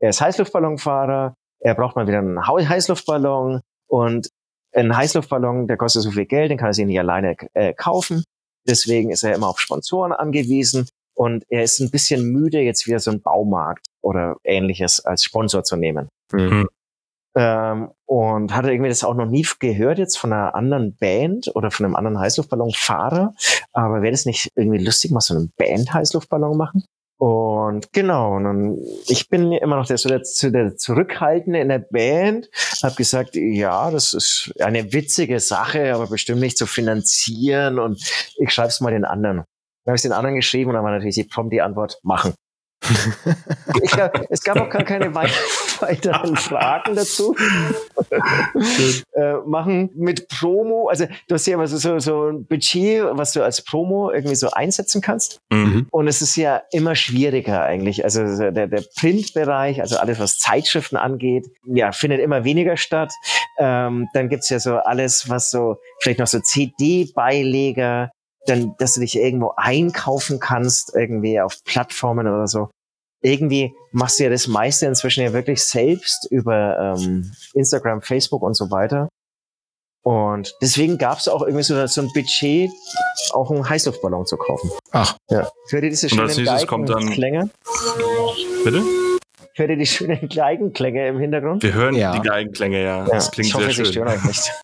Er ist Heißluftballonfahrer, er braucht mal wieder einen Heißluftballon und ein Heißluftballon, der kostet so viel Geld, den kann er sich nicht alleine äh, kaufen. Deswegen ist er immer auf Sponsoren angewiesen und er ist ein bisschen müde, jetzt wieder so einen Baumarkt oder ähnliches als Sponsor zu nehmen. Mhm. Ähm, und hatte irgendwie das auch noch nie gehört jetzt von einer anderen Band oder von einem anderen Heißluftballonfahrer. Aber wäre das nicht irgendwie lustig, mal so einen Band-Heißluftballon machen? Und genau, und dann, ich bin immer noch der, so der, der Zurückhaltende in der Band, habe gesagt, ja, das ist eine witzige Sache, aber bestimmt nicht zu finanzieren und ich schreibe es mal den anderen. Dann habe ich den anderen geschrieben und dann war natürlich die prompt die Antwort, machen. Ich, es gab auch gar keine weiteren Fragen dazu. äh, machen mit Promo, also du hast ja immer so, so ein Budget, was du als Promo irgendwie so einsetzen kannst. Mhm. Und es ist ja immer schwieriger eigentlich. Also der, der Printbereich, also alles, was Zeitschriften angeht, ja, findet immer weniger statt. Ähm, dann gibt's ja so alles, was so, vielleicht noch so CD-Beileger, dann, dass du dich irgendwo einkaufen kannst, irgendwie auf Plattformen oder so. Irgendwie machst du ja das meiste inzwischen ja wirklich selbst über ähm, Instagram, Facebook und so weiter. Und deswegen gab es auch irgendwie so, so ein Budget, auch einen Heißluftballon zu kaufen. Ach. Ja. Für diese Und als schönen nächstes kommt dann- Geigenklänge. Bitte? Hört ihr die schönen Geigenklänge im Hintergrund? Wir hören Ja. die Geigenklänge, ja. Ja, Das klingt ich hoffe, sehr sie schön. stören euch nicht.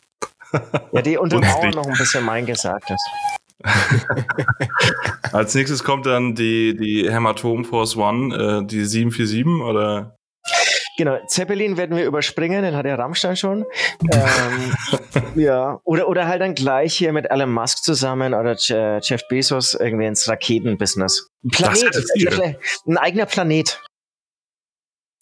Ja, die untermauern noch ein bisschen mein Gesagtes. Als nächstes kommt dann die, die Hämatom Force One, äh, die 747 oder? Genau, Zeppelin werden wir überspringen, den hat der Rammstein schon. ähm, ja, oder, oder halt dann gleich hier mit Elon Musk zusammen oder Je- Jeff Bezos irgendwie ins Raketenbusiness. Ein Planet, ein eigener Planet.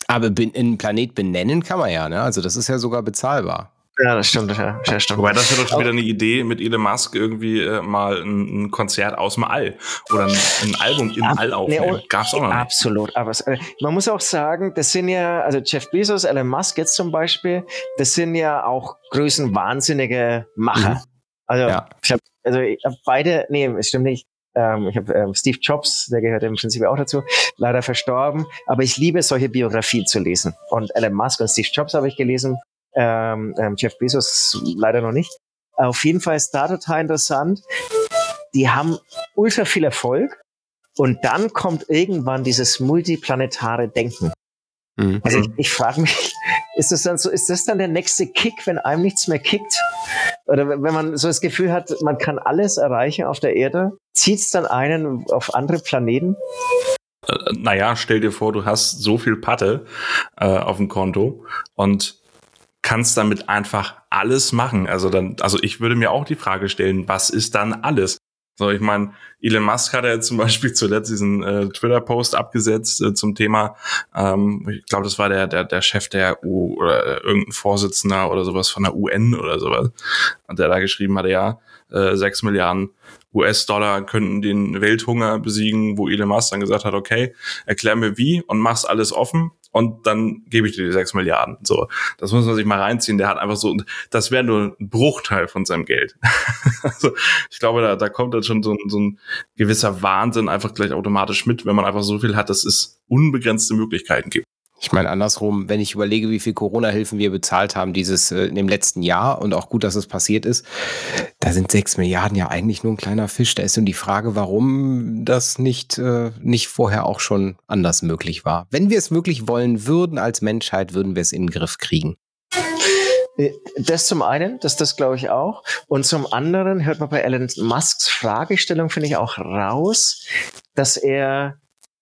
Aber einen Planet benennen kann man ja, ne? Also das ist ja sogar bezahlbar. Ja, das stimmt, ja, ja stimmt. Wobei das wäre doch schon wieder eine Idee, mit Elon Musk irgendwie äh, mal ein, ein Konzert aus dem All oder ein, ein Album im Ab- All aufnehmen. nee, Gab's auch noch nicht. Absolut. Aber es, äh, man muss auch sagen, das sind ja, also Jeff Bezos, Elon Musk jetzt zum Beispiel, das sind ja auch größenwahnsinnige Macher. Also Ja. ich habe, also ich hab beide, nee, es stimmt nicht. Ähm, ich habe ähm, Steve Jobs, der gehört im Prinzip auch dazu, leider verstorben. Aber ich liebe solche Biografien zu lesen. Und Elon Musk und Steve Jobs habe ich gelesen. Ähm, ähm, Jeff Bezos leider noch nicht. Auf jeden Fall ist da total interessant. Die haben ultra viel Erfolg. Und dann kommt irgendwann dieses multiplanetare Denken. Mhm. Also ich, ich frage mich, ist das dann so, ist das dann der nächste Kick, wenn einem nichts mehr kickt? Oder wenn man so das Gefühl hat, man kann alles erreichen auf der Erde, zieht es dann einen auf andere Planeten? Äh, naja, stell dir vor, du hast so viel Patte äh, auf dem Konto und kannst damit einfach alles machen. Also dann, also ich würde mir auch die Frage stellen, was ist dann alles? So, ich meine, Elon Musk hat ja zum Beispiel zuletzt diesen äh, Twitter-Post abgesetzt äh, zum Thema, ähm, ich glaube, das war der, der, der Chef der U oder äh, irgendein Vorsitzender oder sowas von der UN oder sowas. Und der da geschrieben hatte, ja, äh, 6 Milliarden US-Dollar könnten den Welthunger besiegen, wo Elon Musk dann gesagt hat, okay, erklär mir wie und mach's alles offen und dann gebe ich dir die 6 Milliarden. So, das muss man sich mal reinziehen. Der hat einfach so, das wäre nur ein Bruchteil von seinem Geld. also, ich glaube, da, da kommt dann schon so, so ein gewisser Wahnsinn einfach gleich automatisch mit, wenn man einfach so viel hat, dass es unbegrenzte Möglichkeiten gibt. Ich meine, andersrum, wenn ich überlege, wie viel Corona-Hilfen wir bezahlt haben dieses äh, in dem letzten Jahr und auch gut, dass es passiert ist, da sind sechs Milliarden ja eigentlich nur ein kleiner Fisch. Da ist nun die Frage, warum das nicht, äh, nicht vorher auch schon anders möglich war. Wenn wir es wirklich wollen würden als Menschheit, würden wir es in den Griff kriegen. Äh, Das zum einen, das, das glaube ich auch. Und zum anderen hört man bei Elon Musks Fragestellung, finde ich, auch raus, dass er,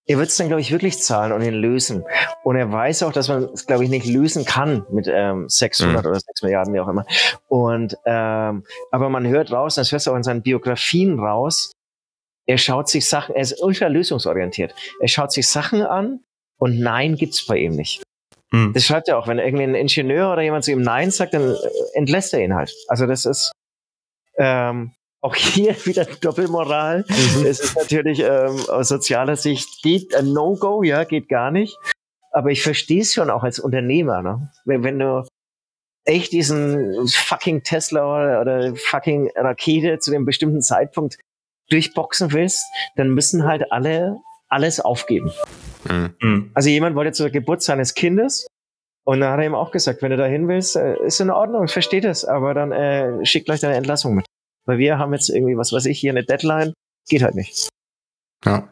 er wird es dann, glaube ich, wirklich zahlen und ihn lösen. Und er weiß auch, dass man es, glaube ich, nicht lösen kann mit ähm, 600 oder 6 Milliarden, wie auch immer. Und, ähm, aber man hört raus, das hörst du auch in seinen Biografien raus, er schaut sich Sachen, er ist ultra lösungsorientiert. Er schaut sich Sachen an und Nein gibt's bei ihm nicht. Hm. Das schreibt er auch, wenn irgendwie ein Ingenieur oder jemand zu ihm Nein sagt, dann äh, entlässt er ihn halt. Also das ist ähm, auch hier wieder Doppelmoral. Es ist natürlich ähm, aus sozialer Sicht geht ein No-Go, ja, geht gar nicht. Aber ich verstehe es schon auch als Unternehmer, ne? Wenn, wenn du echt diesen fucking Tesla oder, fucking Rakete zu dem bestimmten Zeitpunkt durchboxen willst, dann müssen halt alle alles aufgeben. Hm. Also jemand wollte zur Geburt seines Kindes und dann hat er ihm auch gesagt, wenn du da hin willst, äh, ist in Ordnung, ich verstehe das, aber dann äh, schick gleich deine Entlassung mit. Weil wir haben jetzt irgendwie, was weiß ich, hier eine Deadline, geht halt nicht. Ja.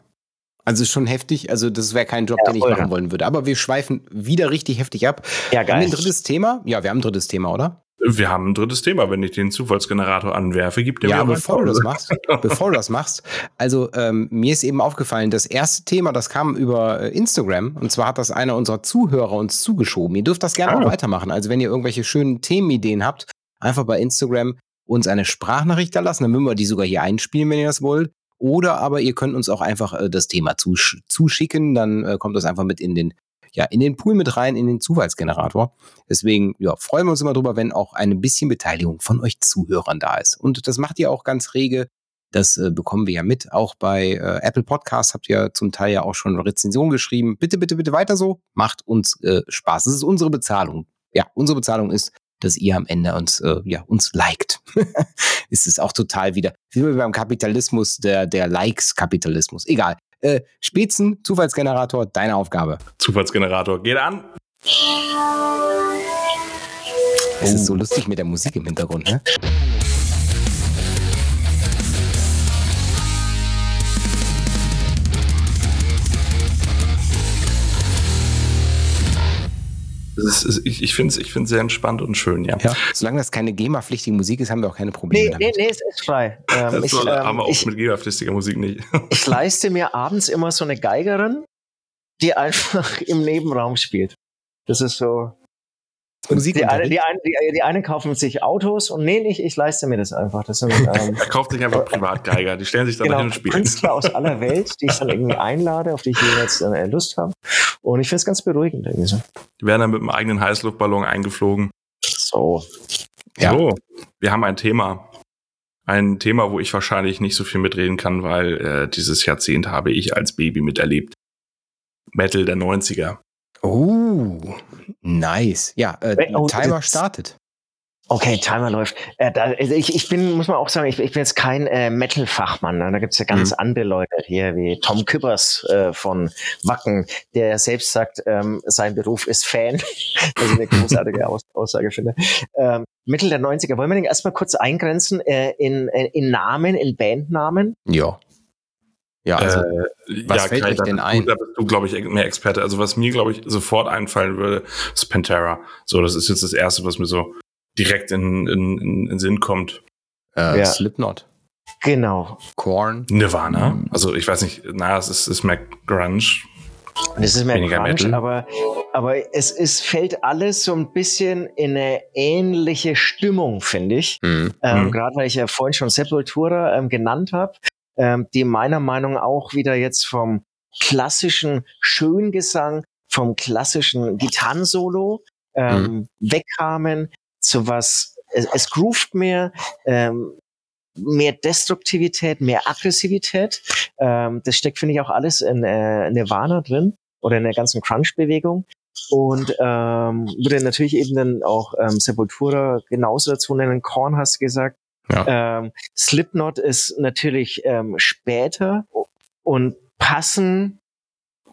Also ist schon heftig. Also das wäre kein Job, Ja, den ich machen ja. wollen würde. Aber wir schweifen wieder richtig heftig ab. Ja, Haben wir geil. ein drittes Thema? Ja, wir haben ein drittes Thema, oder? Wir haben ein drittes Thema. Wenn ich den Zufallsgenerator anwerfe, gibt er Ja, mir aber bevor du das machst, bevor du das machst, also ähm, mir ist eben aufgefallen, das erste Thema, das kam über äh, Instagram und zwar hat das einer unserer Zuhörer uns zugeschoben. Ihr dürft das gerne Ah. auch weitermachen. Also wenn ihr irgendwelche schönen Themenideen habt, einfach bei Instagram uns eine Sprachnachricht da lassen, dann würden wir die sogar hier einspielen, wenn ihr das wollt. Oder aber ihr könnt uns auch einfach äh, das Thema zusch zuschicken, dann äh, kommt das einfach mit in den ja, in den Pool mit rein, in den Zufallsgenerator. Deswegen ja, freuen wir uns immer drüber, wenn auch ein bisschen Beteiligung von euch Zuhörern da ist. Und das macht ihr auch ganz rege. Das äh, bekommen wir ja mit. Auch bei äh, Apple Podcasts habt ihr zum Teil ja auch schon Rezensionen geschrieben. Bitte, bitte, bitte weiter so. Macht uns äh, Spaß. Das ist unsere Bezahlung. Ja, unsere Bezahlung ist, dass ihr am Ende uns, äh, ja, uns liked. ist es auch total wieder, wie beim Kapitalismus, der, der Likes-Kapitalismus. Egal. Äh, Spitzen, Zufallsgenerator, deine Aufgabe. Zufallsgenerator, geht an. Es ist so lustig mit der Musik im Hintergrund, ne? Ist, ich ich finde es ich find's sehr entspannt und schön, ja. Ja. Solange das keine GEMA-pflichtige Musik ist, haben wir auch keine Probleme Nee, nee, damit. nee, es ist frei. Ähm, Das ich, soll, ähm, haben wir auch ich, mit geberpflichtiger Musik nicht. ich leiste mir abends immer so eine Geigerin, die einfach im Nebenraum spielt. Das ist so. Musik Die eine, die, eine, die, die eine kaufen sich Autos und nee, ich, ich leiste mir das einfach. Das sind ähm, Er kauft sich einfach Privatgeiger, die stellen sich dann genau, hin und spielen. Künstler aus aller Welt, die ich dann irgendwie einlade, auf die ich jeweils äh, Lust habe. Und ich finde es ganz beruhigend irgendwie so. Die werden dann mit einem eigenen Heißluftballon eingeflogen. So. Ja. So, wir haben ein Thema. Ein Thema, wo ich wahrscheinlich nicht so viel mitreden kann, weil äh, dieses Jahrzehnt habe ich als Baby miterlebt. Metal der 90er. Oh, nice. Ja, äh, Oh, Timer startet. Okay, Timer läuft. Äh, da, also ich, ich bin, muss man auch sagen, ich, ich bin jetzt kein äh, Metal-Fachmann. Ne? Da gibt's ja ganz Mhm. andere Leute hier, wie Tom Küppers äh, von Wacken, der ja selbst sagt, ähm, sein Beruf ist Fan. Was ich eine großartige Aus Aussage finde. Ähm, Mittel der 90er. Wollen wir den erstmal kurz eingrenzen äh, in, in, in Namen, in Bandnamen? Ja. Ja, also, äh, was fällt Kai, euch da denn bist ein? Du, da bist du, glaube ich, mehr Experte. Also was mir, glaube ich, sofort einfallen würde, ist Pantera. So, das ist jetzt das Erste, was mir so direkt in, in, in, in den Sinn kommt. äh, ja. Slipknot, Genau. Korn. Nirvana. Also ich weiß nicht, na, es ist, ist mehr Grunge. Das ist mehr Weniger Grunge, Metal. aber, aber es, es fällt alles so ein bisschen in eine ähnliche Stimmung, finde ich. Mhm. Ähm, Mhm. Gerade weil ich ja vorhin schon Sepultura ähm, genannt habe, ähm, die meiner Meinung auch wieder jetzt vom klassischen Schöngesang, vom klassischen Gitarrensolo ähm, wegkamen zu was, es, es groovt mehr, ähm, mehr Destruktivität, mehr Aggressivität. Ähm, das steckt, finde ich, auch alles in äh, Nirvana drin oder in der ganzen Crunch-Bewegung. Und ähm, würde natürlich eben dann auch ähm, Sepultura genauso dazu nennen. Korn hast du gesagt. Ähm, Slipknot ist natürlich ähm, später und passen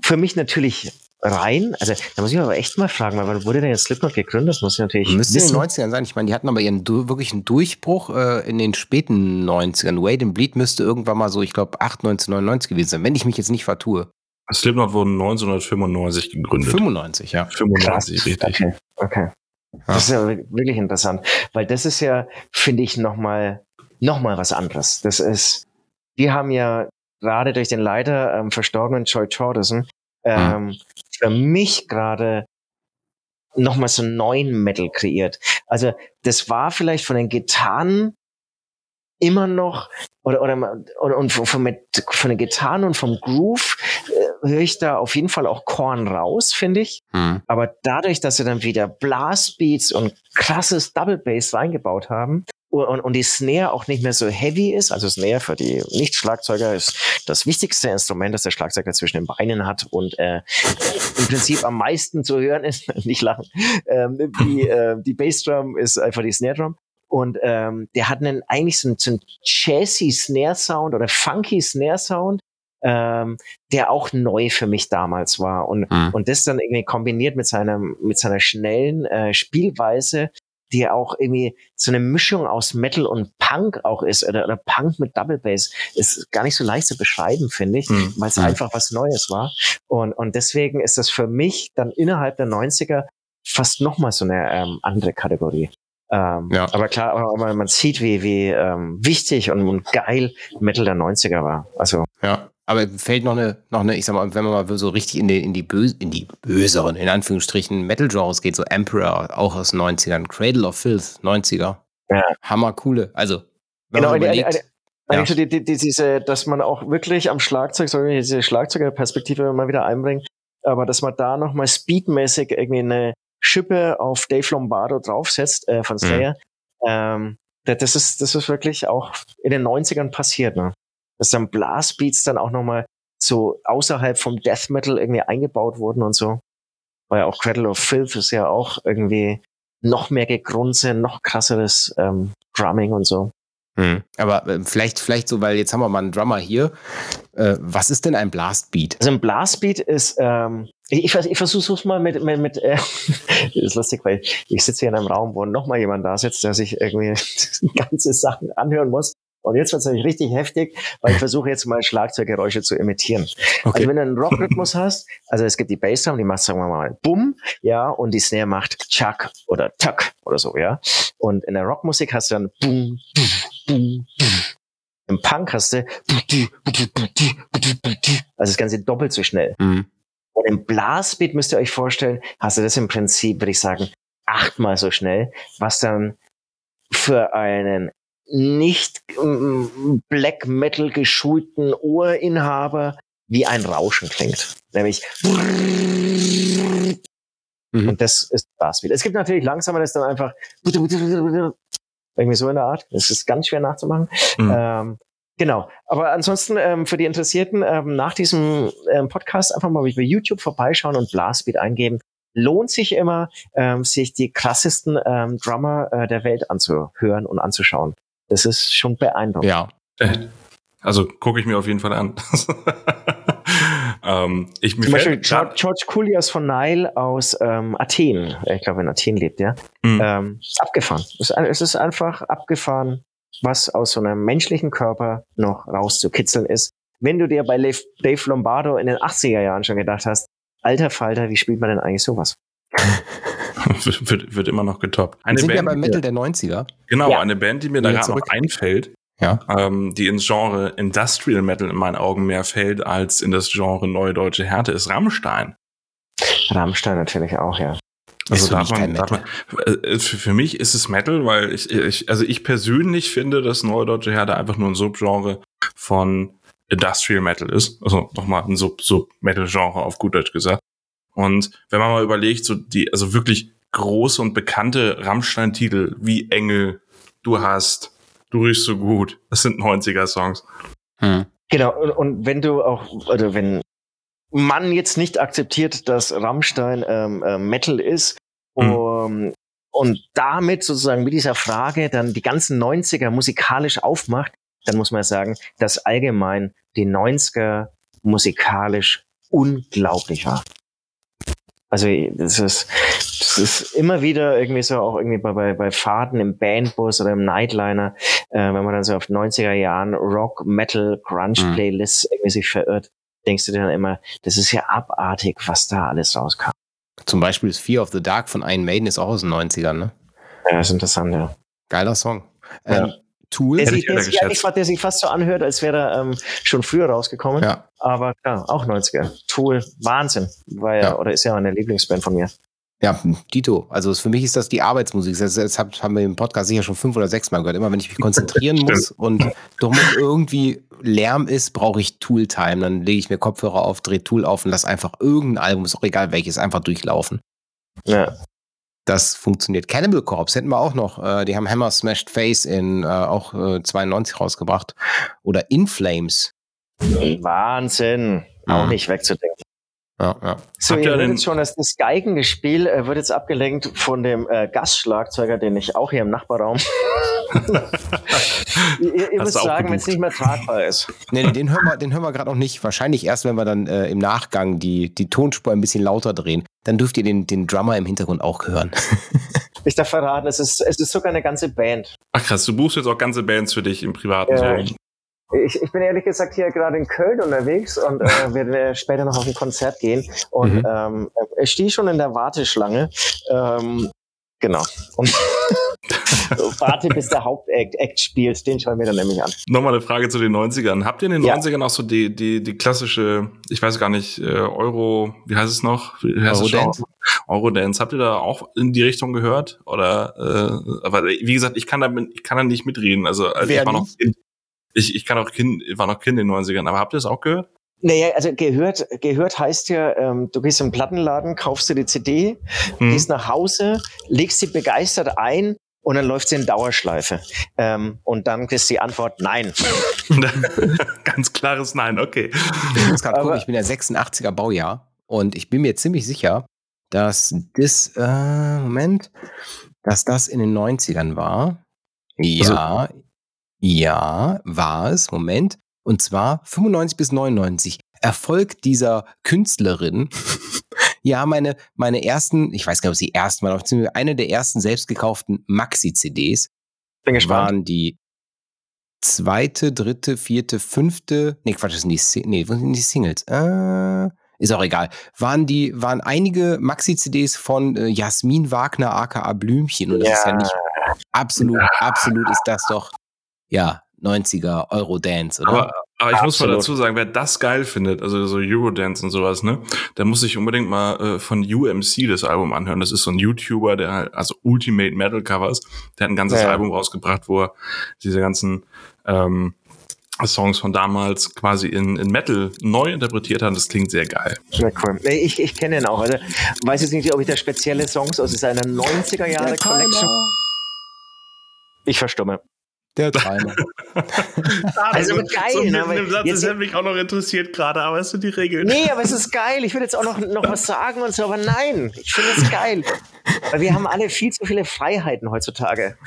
für mich natürlich rein. Also da muss ich aber echt mal fragen, weil wann wurde denn jetzt Slipknot gegründet? Das muss ich natürlich Müsste in den 90ern sein. Ich meine, die hatten aber ihren du wirklichen Durchbruch äh, in den späten 90ern. Wade and Bleed müsste irgendwann mal so, ich glaube, 8, 1999 gewesen sein, wenn ich mich jetzt nicht vertue. Slipknot wurden 1995 gegründet. 95, ja. 95, richtig. Okay, okay. Das ist ja wirklich interessant, weil das ist ja, finde ich, nochmal noch mal was anderes. Das ist, die haben ja gerade durch den leider ähm, verstorbenen Joy Jordison ähm, für mich gerade nochmal so einen neuen Metal kreiert. Also das war vielleicht von den Gitarren immer noch oder oder oder und von, von, mit, von den Gitarren und vom Groove äh, höre ich da auf jeden Fall auch Korn raus, finde ich. Mhm. Aber dadurch, dass sie dann wieder Blastbeats und krasses Double Bass reingebaut haben und, und, und die Snare auch nicht mehr so heavy ist, also Snare für die Nicht-Schlagzeuger ist das wichtigste Instrument, das der Schlagzeuger zwischen den Beinen hat und äh, im Prinzip am meisten zu hören ist, nicht lachen, ähm, die, äh, die Bassdrum ist einfach die Snare Drum. Und ähm, der hat einen eigentlich so einen, so einen jazzy Snare Sound oder funky Snare Sound, ähm, der auch neu für mich damals war. Und, Mhm. und das dann irgendwie kombiniert mit seinem, mit seiner schnellen äh, Spielweise, die auch irgendwie so eine Mischung aus Metal und Punk auch ist, oder, oder Punk mit Double Bass, ist gar nicht so leicht zu beschreiben, finde ich, Mhm. weil es Mhm. einfach was Neues war. Und, und deswegen ist das für mich dann innerhalb der 90er fast nochmal so eine ähm, andere Kategorie. Ähm, Ja. Aber klar, aber, man sieht, wie, wie ähm, wichtig und, und geil Metal der 90er war. Also Ja. Aber fällt noch eine, noch eine, ich sag mal, wenn man mal so richtig in die, in die, böse, in die böseren, in Anführungsstrichen, Metal-Genres geht, so Emperor, auch aus den 90ern, Cradle of Filth, 90er. Ja. Hammer coole. Also, wenn genau, man eine, eine, überlegt, eine, eigentlich so die, die, die, diese, dass man auch wirklich am Schlagzeug, ich diese Schlagzeugerperspektive mal wieder einbringen, aber dass man da nochmal speedmäßig irgendwie eine Schippe auf Dave Lombardo draufsetzt äh, von Slayer. Ähm, das, das ist, das ist wirklich auch in den 90ern passiert, ne? Dass dann Blastbeats dann auch nochmal so außerhalb vom Death Metal irgendwie eingebaut wurden und so. Weil auch Cradle of Filth ist ja auch irgendwie noch mehr Gegrunze, noch krasseres ähm, Drumming und so. Hm. Aber äh, vielleicht, vielleicht so, weil jetzt haben wir mal einen Drummer hier. Äh, was ist denn ein Blastbeat? Also ein Blastbeat ist, ähm, ich, ich, versuche es mal mit, mit, mit äh, das ist lustig, weil ich sitze hier in einem Raum, wo noch mal jemand da sitzt, der sich irgendwie ganze Sachen anhören muss. Und jetzt wird es nämlich richtig heftig, weil ich versuche jetzt mal Schlagzeuggeräusche zu imitieren. Okay. Also wenn du einen Rockrhythmus hast, also es gibt die Bassdrum, die macht, sagen wir mal, Bumm, ja, und die Snare macht Chuck oder Tuck oder so, ja. Und in der Rockmusik hast du dann Bum, Bum, Bum, Bum. Im Punk hast du also das Ganze doppelt so schnell. Hm. Und im Blastbeat müsst ihr euch vorstellen, hast du das im Prinzip, würde ich sagen, achtmal so schnell, was dann für einen nicht mm, Black Metal geschulten Ohrinhaber wie ein Rauschen klingt. Nämlich Mhm. und das ist Blastbeat. Es gibt natürlich langsamer, das dann einfach irgendwie so in der Art. Das ist ganz schwer nachzumachen. Mhm. Ähm, genau. Aber ansonsten ähm, für die Interessierten ähm, nach diesem ähm, Podcast einfach mal bei YouTube vorbeischauen und Blastbeat eingeben. Lohnt sich immer, ähm, sich die krassesten ähm, Drummer äh, der Welt anzuhören und anzuschauen. Das ist schon beeindruckend. Ja. Also gucke ich mir auf jeden Fall an. ähm, ich mir Zum Beispiel George, George Kulias von Nile aus ähm, Athen. Ich glaube, in Athen lebt er. Hm. Ähm, abgefahren. Es ist, einfach abgefahren, was aus so einem menschlichen Körper noch rauszukitzeln ist. Wenn du dir bei Dave Lombardo in den 80er Jahren schon gedacht hast, alter Falter, wie spielt man denn eigentlich sowas? wird, wird immer noch getoppt. Wir Eine sind ja Band, beim Metal der 90er. genau, Ja. eine Band, die mir da gerade noch einfällt, Ja. ähm, die ins Genre Industrial Metal in meinen Augen mehr fällt als in das Genre Neue Deutsche Härte, ist Rammstein. Rammstein natürlich auch, ja. Ist für darf mich kein darf man, äh, für, für mich ist es Metal, weil ich, ich, also ich persönlich finde, dass Neue Deutsche Härte einfach nur ein Subgenre von Industrial Metal ist. Also nochmal ein Sub, Sub-Metal-Genre auf gut Deutsch gesagt. Und wenn man mal überlegt, so die, also wirklich große und bekannte Rammstein-Titel wie Engel, Du hast, Du riechst so gut, das sind 90er-Songs. Hm. Genau, und, und wenn du auch, oder wenn man jetzt nicht akzeptiert, dass Rammstein ähm, ähm, Metal ist, Hm. um, und damit sozusagen mit dieser Frage dann die ganzen 90er musikalisch aufmacht, dann muss man sagen, dass allgemein die 90er musikalisch unglaublich war. Also das ist, das ist immer wieder irgendwie so, auch irgendwie bei, bei, bei Fahrten im Bandbus oder im Nightliner, äh, wenn man dann so auf 90er Jahren Rock, Metal, Grunge Mhm. Playlists irgendwie sich verirrt, denkst du dir dann immer, das ist ja abartig, was da alles rauskam. Zum Beispiel ist Fear of the Dark von Iron Maiden ist auch aus den 90ern, ne? Ja, das ist interessant, ja. Geiler Song. Ja. Ähm, Tool. Der sich, ich der, sich, ja, der sich fast so anhört, als wäre er ähm, schon früher rausgekommen. Ja. Aber klar, auch 90er. Tool, Wahnsinn. War ja, Ja. oder ist ja eine Lieblingsband von mir. Ja, Dito. Also für mich ist das die Arbeitsmusik. Das, das hab- haben wir im Podcast sicher schon fünf oder sechs Mal gehört. Immer wenn ich mich konzentrieren muss und doch mal irgendwie Lärm ist, brauche ich Tool-Time. Dann lege ich mir Kopfhörer auf, drehe Tool auf und lass einfach irgendein Album, ist auch egal welches, einfach durchlaufen. Ja. Das funktioniert. Cannibal Corpse hätten wir auch noch. Äh, die haben Hammer Smashed Face in äh, auch äh, 92 rausgebracht. Oder In Flames. Wahnsinn. Auch Mhm. nicht wegzudenken. Ja, ja. So, Habt ihr jetzt schon, dass das Geigengespiel äh, wird jetzt abgelenkt von dem äh, Gastschlagzeuger, den ich auch hier im Nachbarraum. ihr ihr müsst sagen, wenn es nicht mehr tragbar ist. Nee, nee, den hören wir, den hören wir gerade noch nicht. Wahrscheinlich erst, wenn wir dann äh, im Nachgang die, die Tonspur ein bisschen lauter drehen. Dann dürft ihr den, den Drummer im Hintergrund auch hören. Ich darf verraten, es ist, es ist sogar eine ganze Band. Ach krass, du buchst jetzt auch ganze Bands für dich im privaten. Ja. so. Ich, ich bin ehrlich gesagt hier gerade in Köln unterwegs und äh, werde später noch auf ein Konzert gehen. Und Mhm. ähm, ich stehe schon in der Warteschlange. Ähm, genau. Und warte, bis der Hauptakt Act spielt. Den schauen wir dann nämlich an. Nochmal eine Frage zu den 90ern. Habt ihr in den Ja. 90ern auch so die, die, die klassische, ich weiß gar nicht, äh, Euro, wie heißt es noch? Eurodance? Eurodance. Habt ihr da auch in die Richtung gehört? Oder, äh, aber wie gesagt, ich kann da, ich kann da nicht mitreden. Also, äh, Wer ich war noch nicht? Ich, ich kann auch Kind, war noch Kind in den 90ern. Aber habt ihr das auch gehört? Naja, also gehört, gehört heißt ja, ähm, du gehst im Plattenladen, kaufst dir die CD, Hm. gehst nach Hause, legst sie begeistert ein und dann läuft sie in Dauerschleife. Ähm, und dann ist die Antwort nein. Ganz klares Nein, okay. Ich gucken, ich bin ja 86er Baujahr und ich bin mir ziemlich sicher, dass das, äh, Moment, dass das in den 90ern war. Ja, ja, war es, Moment. Und zwar 95 bis 99. Erfolg dieser Künstlerin. ja, meine, meine ersten, ich weiß gar nicht, ob sie ersten waren, aber eine der ersten selbst gekauften Maxi-CDs waren die zweite, dritte, vierte, fünfte, nee, Quatsch, das sind die, nee, wo sind die Singles? Äh, ist auch egal. Waren die, waren einige Maxi-CDs von äh, Jasmin Wagner, aka Blümchen. Und das ist ja Ja. nicht, absolut, absolut ist das doch, ja, 90er Eurodance, oder? Aber, aber ich muss mal Absolut. dazu sagen, wer das geil findet, also so Eurodance und sowas, ne, der muss sich unbedingt mal äh, von UMC das Album anhören. Das ist so ein YouTuber, der halt, also Ultimate Metal Covers, der hat ein ganzes Ja. Album rausgebracht, wo er diese ganzen ähm, Songs von damals quasi in, in Metal neu interpretiert hat. Das klingt sehr geil. Ja, cool. Nee, Ich, ich kenne ihn auch. Also, weiß jetzt nicht, ob ich da spezielle Songs aus seiner 90er Jahre Collection. Ich verstumme. Der Timer. Also geil, so ne, im Satz, jetzt- das hätte mich auch noch interessiert gerade, aber es sind die Regeln. Nee, aber es ist geil. Ich will jetzt auch noch, noch was sagen und so, aber nein, ich finde es geil. Weil wir haben alle viel zu viele Freiheiten heutzutage.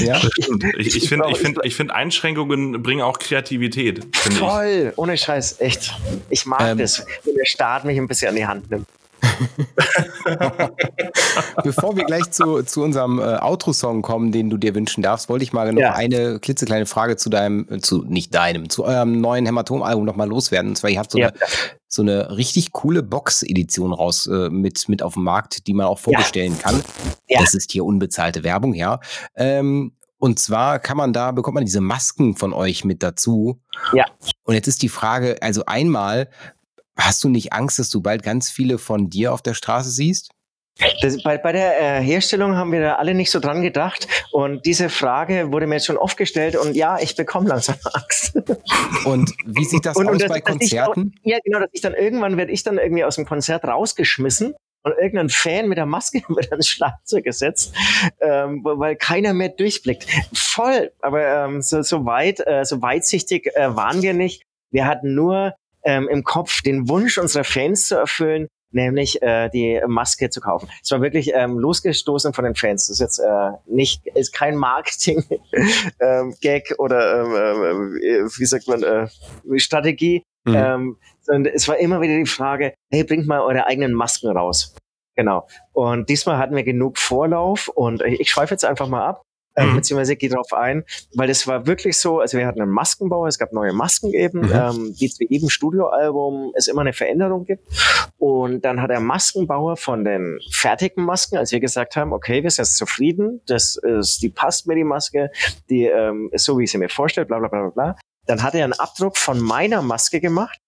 ja. Und ich ich finde, ich finde, ich finde Einschränkungen bringen auch Kreativität. finde ich. Voll, ohne Scheiß, echt. Ich mag Ähm. das, wenn der Staat mich ein bisschen an die Hand nimmt. Bevor wir gleich zu, zu unserem äh, Outro-Song kommen, den du dir wünschen darfst, wollte ich mal noch Ja. eine klitzekleine Frage zu deinem, äh, zu nicht deinem, zu eurem neuen Hämatom-Album noch mal loswerden. Und zwar, ihr habt so, Ja. eine, so eine richtig coole Box-Edition raus äh, mit, mit auf dem Markt, die man auch vorbestellen kann. Ja. Das ist hier unbezahlte Werbung, ja. Ähm, und zwar kann man da, bekommt man diese Masken von euch mit dazu. Ja. Und jetzt ist die Frage, also einmal, hast du nicht Angst, dass du bald ganz viele von dir auf der Straße siehst? Das, bei, bei der äh, Herstellung haben wir da alle nicht so dran gedacht. Und diese Frage wurde mir jetzt schon oft gestellt. Und ja, ich bekomme langsam Angst. Und wie sieht das und, aus und bei dass ich auch, Konzerten? ja, genau, dass ich dann irgendwann werde ich dann irgendwie aus dem Konzert rausgeschmissen und irgendein Fan mit der Maske wird ans Schlagzeug gesetzt, ähm, weil keiner mehr durchblickt. Voll, aber ähm, so, so weit, äh, so weitsichtig äh, waren wir nicht. Wir hatten nur ähm, im Kopf den Wunsch unserer Fans zu erfüllen, nämlich äh, die Maske zu kaufen. Es war wirklich ähm, losgestoßen von den Fans. Das ist jetzt äh, nicht, ist kein Marketing ähm, Gag oder ähm, äh, wie sagt man äh, Strategie. Mhm. Ähm, sondern es war immer wieder die Frage, hey, bringt mal eure eigenen Masken raus. Genau. Und diesmal hatten wir genug Vorlauf und ich schweife jetzt einfach mal ab. Ähm, Mhm. beziehungsweise gehe drauf ein, weil das war wirklich so, also wir hatten einen Maskenbauer, es gab neue Masken eben, Mhm. ähm, wie zu jedem Studioalbum es immer eine Veränderung gibt. Und dann hat der Maskenbauer von den fertigen Masken, als wir gesagt haben, okay, wir sind jetzt zufrieden, das ist, die passt mir die Maske, die ähm, ist so, wie ich sie mir vorstelle, bla bla bla bla. Dann hat er einen Abdruck von meiner Maske gemacht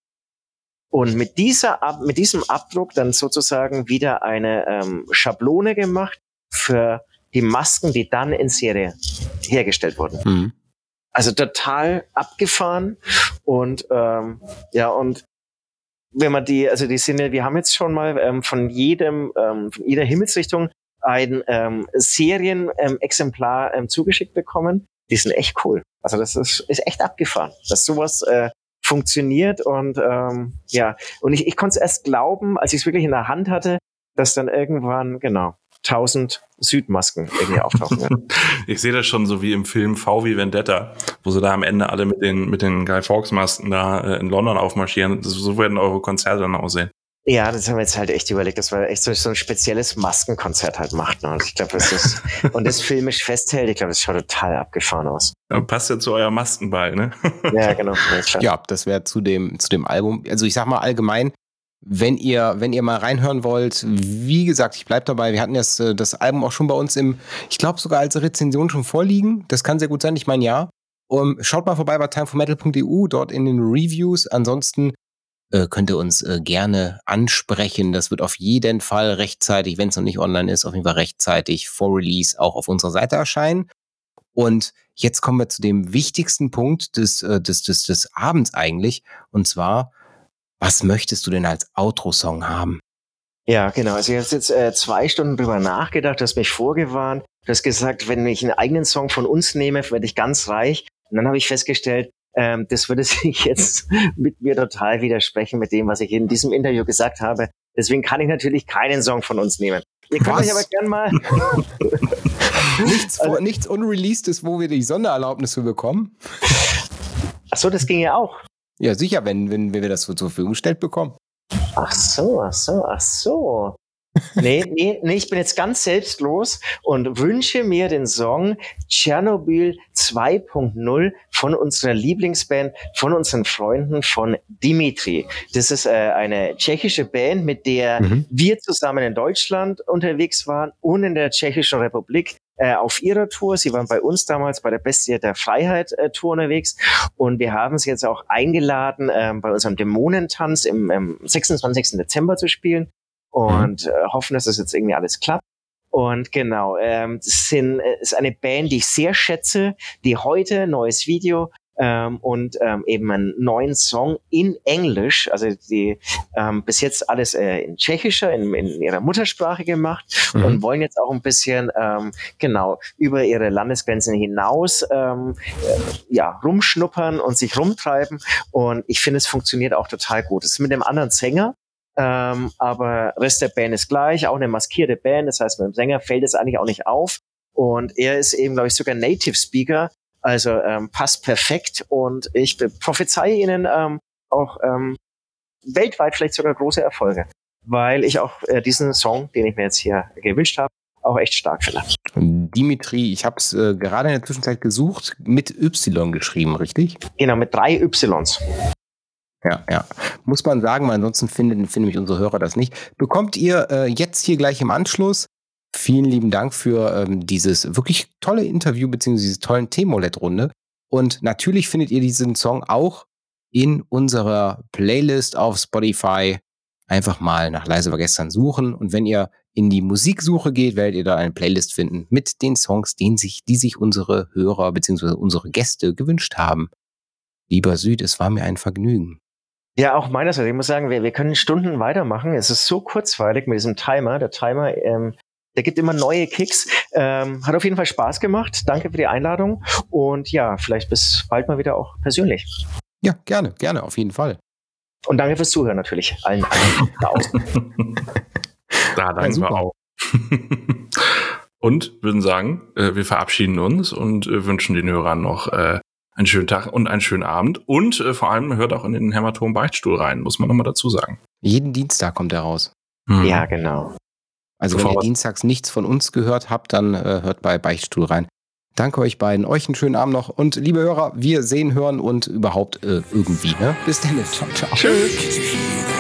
und mit dieser mit diesem Abdruck dann sozusagen wieder eine ähm, Schablone gemacht für die Masken, die dann in Serie hergestellt wurden. Mhm. Also total abgefahren und ähm, ja und wenn man die, also die sind ja, wir haben jetzt schon mal ähm, von jedem, ähm, von jeder Himmelsrichtung ein ähm, Serienexemplar ähm, zugeschickt bekommen. Die sind echt cool. Also das ist, ist echt abgefahren, dass sowas äh, funktioniert und ähm, ja, und ich, ich konnte es erst glauben, als ich es wirklich in der Hand hatte, dass dann irgendwann, genau, 1000 Südmasken irgendwie auftauchen werden. Ich sehe das schon so wie im Film V wie Vendetta, wo sie da am Ende alle mit den, mit den Guy Fawkes Masken da äh, in London aufmarschieren. Das, so werden eure Konzerte dann aussehen. Ja, das haben wir jetzt halt echt überlegt, dass wir echt so, so ein spezielles Maskenkonzert halt macht. Ne? Und ich glaube, das ist, und das filmisch festhält, ich glaube, das schaut total abgefahren aus. Ja, passt ja zu euer Maskenball, ne? Ja, genau. Ja, das wäre zu dem, zu dem Album. Also ich sag mal allgemein, wenn ihr, wenn ihr mal reinhören wollt, wie gesagt, ich bleib dabei. Wir hatten das, äh, das Album auch schon bei uns im, ich glaube sogar als Rezension schon vorliegen. Das kann sehr gut sein, ich meine ja. Um, schaut mal vorbei bei timeformetal.eu, dort in den Reviews. Ansonsten äh, könnt ihr uns äh, gerne ansprechen. Das wird auf jeden Fall rechtzeitig, wenn es noch nicht online ist, auf jeden Fall rechtzeitig vor Release auch auf unserer Seite erscheinen. Und jetzt kommen wir zu dem wichtigsten Punkt des, äh, des, des, des Abends eigentlich. Und zwar, was möchtest du denn als Outro-Song haben? Ja, genau. Also ich habe jetzt äh, zwei Stunden drüber nachgedacht, du hast mich vorgewarnt. Du hast gesagt, wenn ich einen eigenen Song von uns nehme, werde ich ganz reich. Und dann habe ich festgestellt, ähm, das würde sich jetzt mit mir total widersprechen mit dem, was ich in diesem Interview gesagt habe. Deswegen kann ich natürlich keinen Song von uns nehmen. Ihr könnt Was? euch aber gern mal. Nichts, Also- nichts Unreleased wo wir die Sondererlaubnis für bekommen. Achso, das ging ja auch. Ja, sicher, wenn, wenn, wenn wir das so zur Verfügung gestellt bekommen. Ach so, ach so, ach so. Nee, nee, nee, ich bin jetzt ganz selbstlos und wünsche mir den Song Tschernobyl 2.0 von unserer Lieblingsband, von unseren Freunden von Dimitri. Das ist äh, eine tschechische Band, mit der Mhm. wir zusammen in Deutschland unterwegs waren und in der Tschechischen Republik äh, auf ihrer Tour. Sie waren bei uns damals bei der Bestie der Freiheit äh, Tour unterwegs und wir haben sie jetzt auch eingeladen, ähm, bei unserem Dämonentanz im, im 26. Dezember zu spielen und äh, hoffen, dass das jetzt irgendwie alles klappt. Und genau, ähm, sind, äh, ist eine Band, die ich sehr schätze, die heute ein neues Video ähm, und ähm, eben einen neuen Song in Englisch, also die ähm, bis jetzt alles äh, in tschechischer, in, in ihrer Muttersprache gemacht Mhm. und wollen jetzt auch ein bisschen ähm, genau über ihre Landesgrenzen hinaus ähm, äh, ja rumschnuppern und sich rumtreiben. Und ich finde es funktioniert auch total gut. Es ist mit einem anderen Sänger, ähm, aber Rest der Band ist gleich, auch eine maskierte Band, das heißt mit dem Sänger fällt es eigentlich auch nicht auf. Und er ist eben glaube ich sogar Native Speaker, also ähm, passt perfekt und ich prophezeie ihnen ähm, auch ähm, weltweit vielleicht sogar große Erfolge, weil ich auch äh, diesen Song, den ich mir jetzt hier gewünscht habe, auch echt stark finde. Dimitri, ich habe es äh, gerade in der Zwischenzeit gesucht, mit Y geschrieben, richtig? Genau, mit drei Ys. Ja, ja. Muss man sagen, weil ansonsten finden, finden mich unsere Hörer das nicht. Bekommt ihr äh, jetzt hier gleich im Anschluss. Vielen lieben Dank für ähm, dieses wirklich tolle Interview beziehungsweise diese tollen Themolett-Runde. Und natürlich findet ihr diesen Song auch in unserer Playlist auf Spotify. Einfach mal nach Leise war gestern suchen. Und wenn ihr in die Musiksuche geht, werdet ihr da eine Playlist finden mit den Songs, den sich, die sich unsere Hörer beziehungsweise unsere Gäste gewünscht haben. Lieber Süd, es war mir ein Vergnügen. Ja, auch meinerseits. Ich muss sagen, wir, wir können Stunden weitermachen. Es ist so kurzweilig mit diesem Timer. Der Timer, ähm, der gibt immer neue Kicks. Ähm, hat auf jeden Fall Spaß gemacht. Danke für die Einladung. Und ja, vielleicht bis bald mal wieder auch persönlich. Ja, gerne, gerne, auf jeden Fall. Und danke fürs Zuhören natürlich. Allen, allen da außen. Da danken wir super. auch. und würden sagen, äh, wir verabschieden uns und äh, wünschen den Hörern noch äh, einen schönen Tag und einen schönen Abend. Und vor allem hört auch in den Hämatom Beichtstuhl rein, muss man nochmal dazu sagen. Jeden Dienstag kommt er raus. Hm. Ja, genau. Also Bevor wenn ihr dienstags nichts von uns gehört habt, dann äh, hört bei Beichtstuhl rein. Danke euch beiden, euch einen schönen Abend noch und liebe Hörer, wir sehen, hören und überhaupt äh, irgendwie. Ne? Bis dann, ciao, ciao. Tschüss.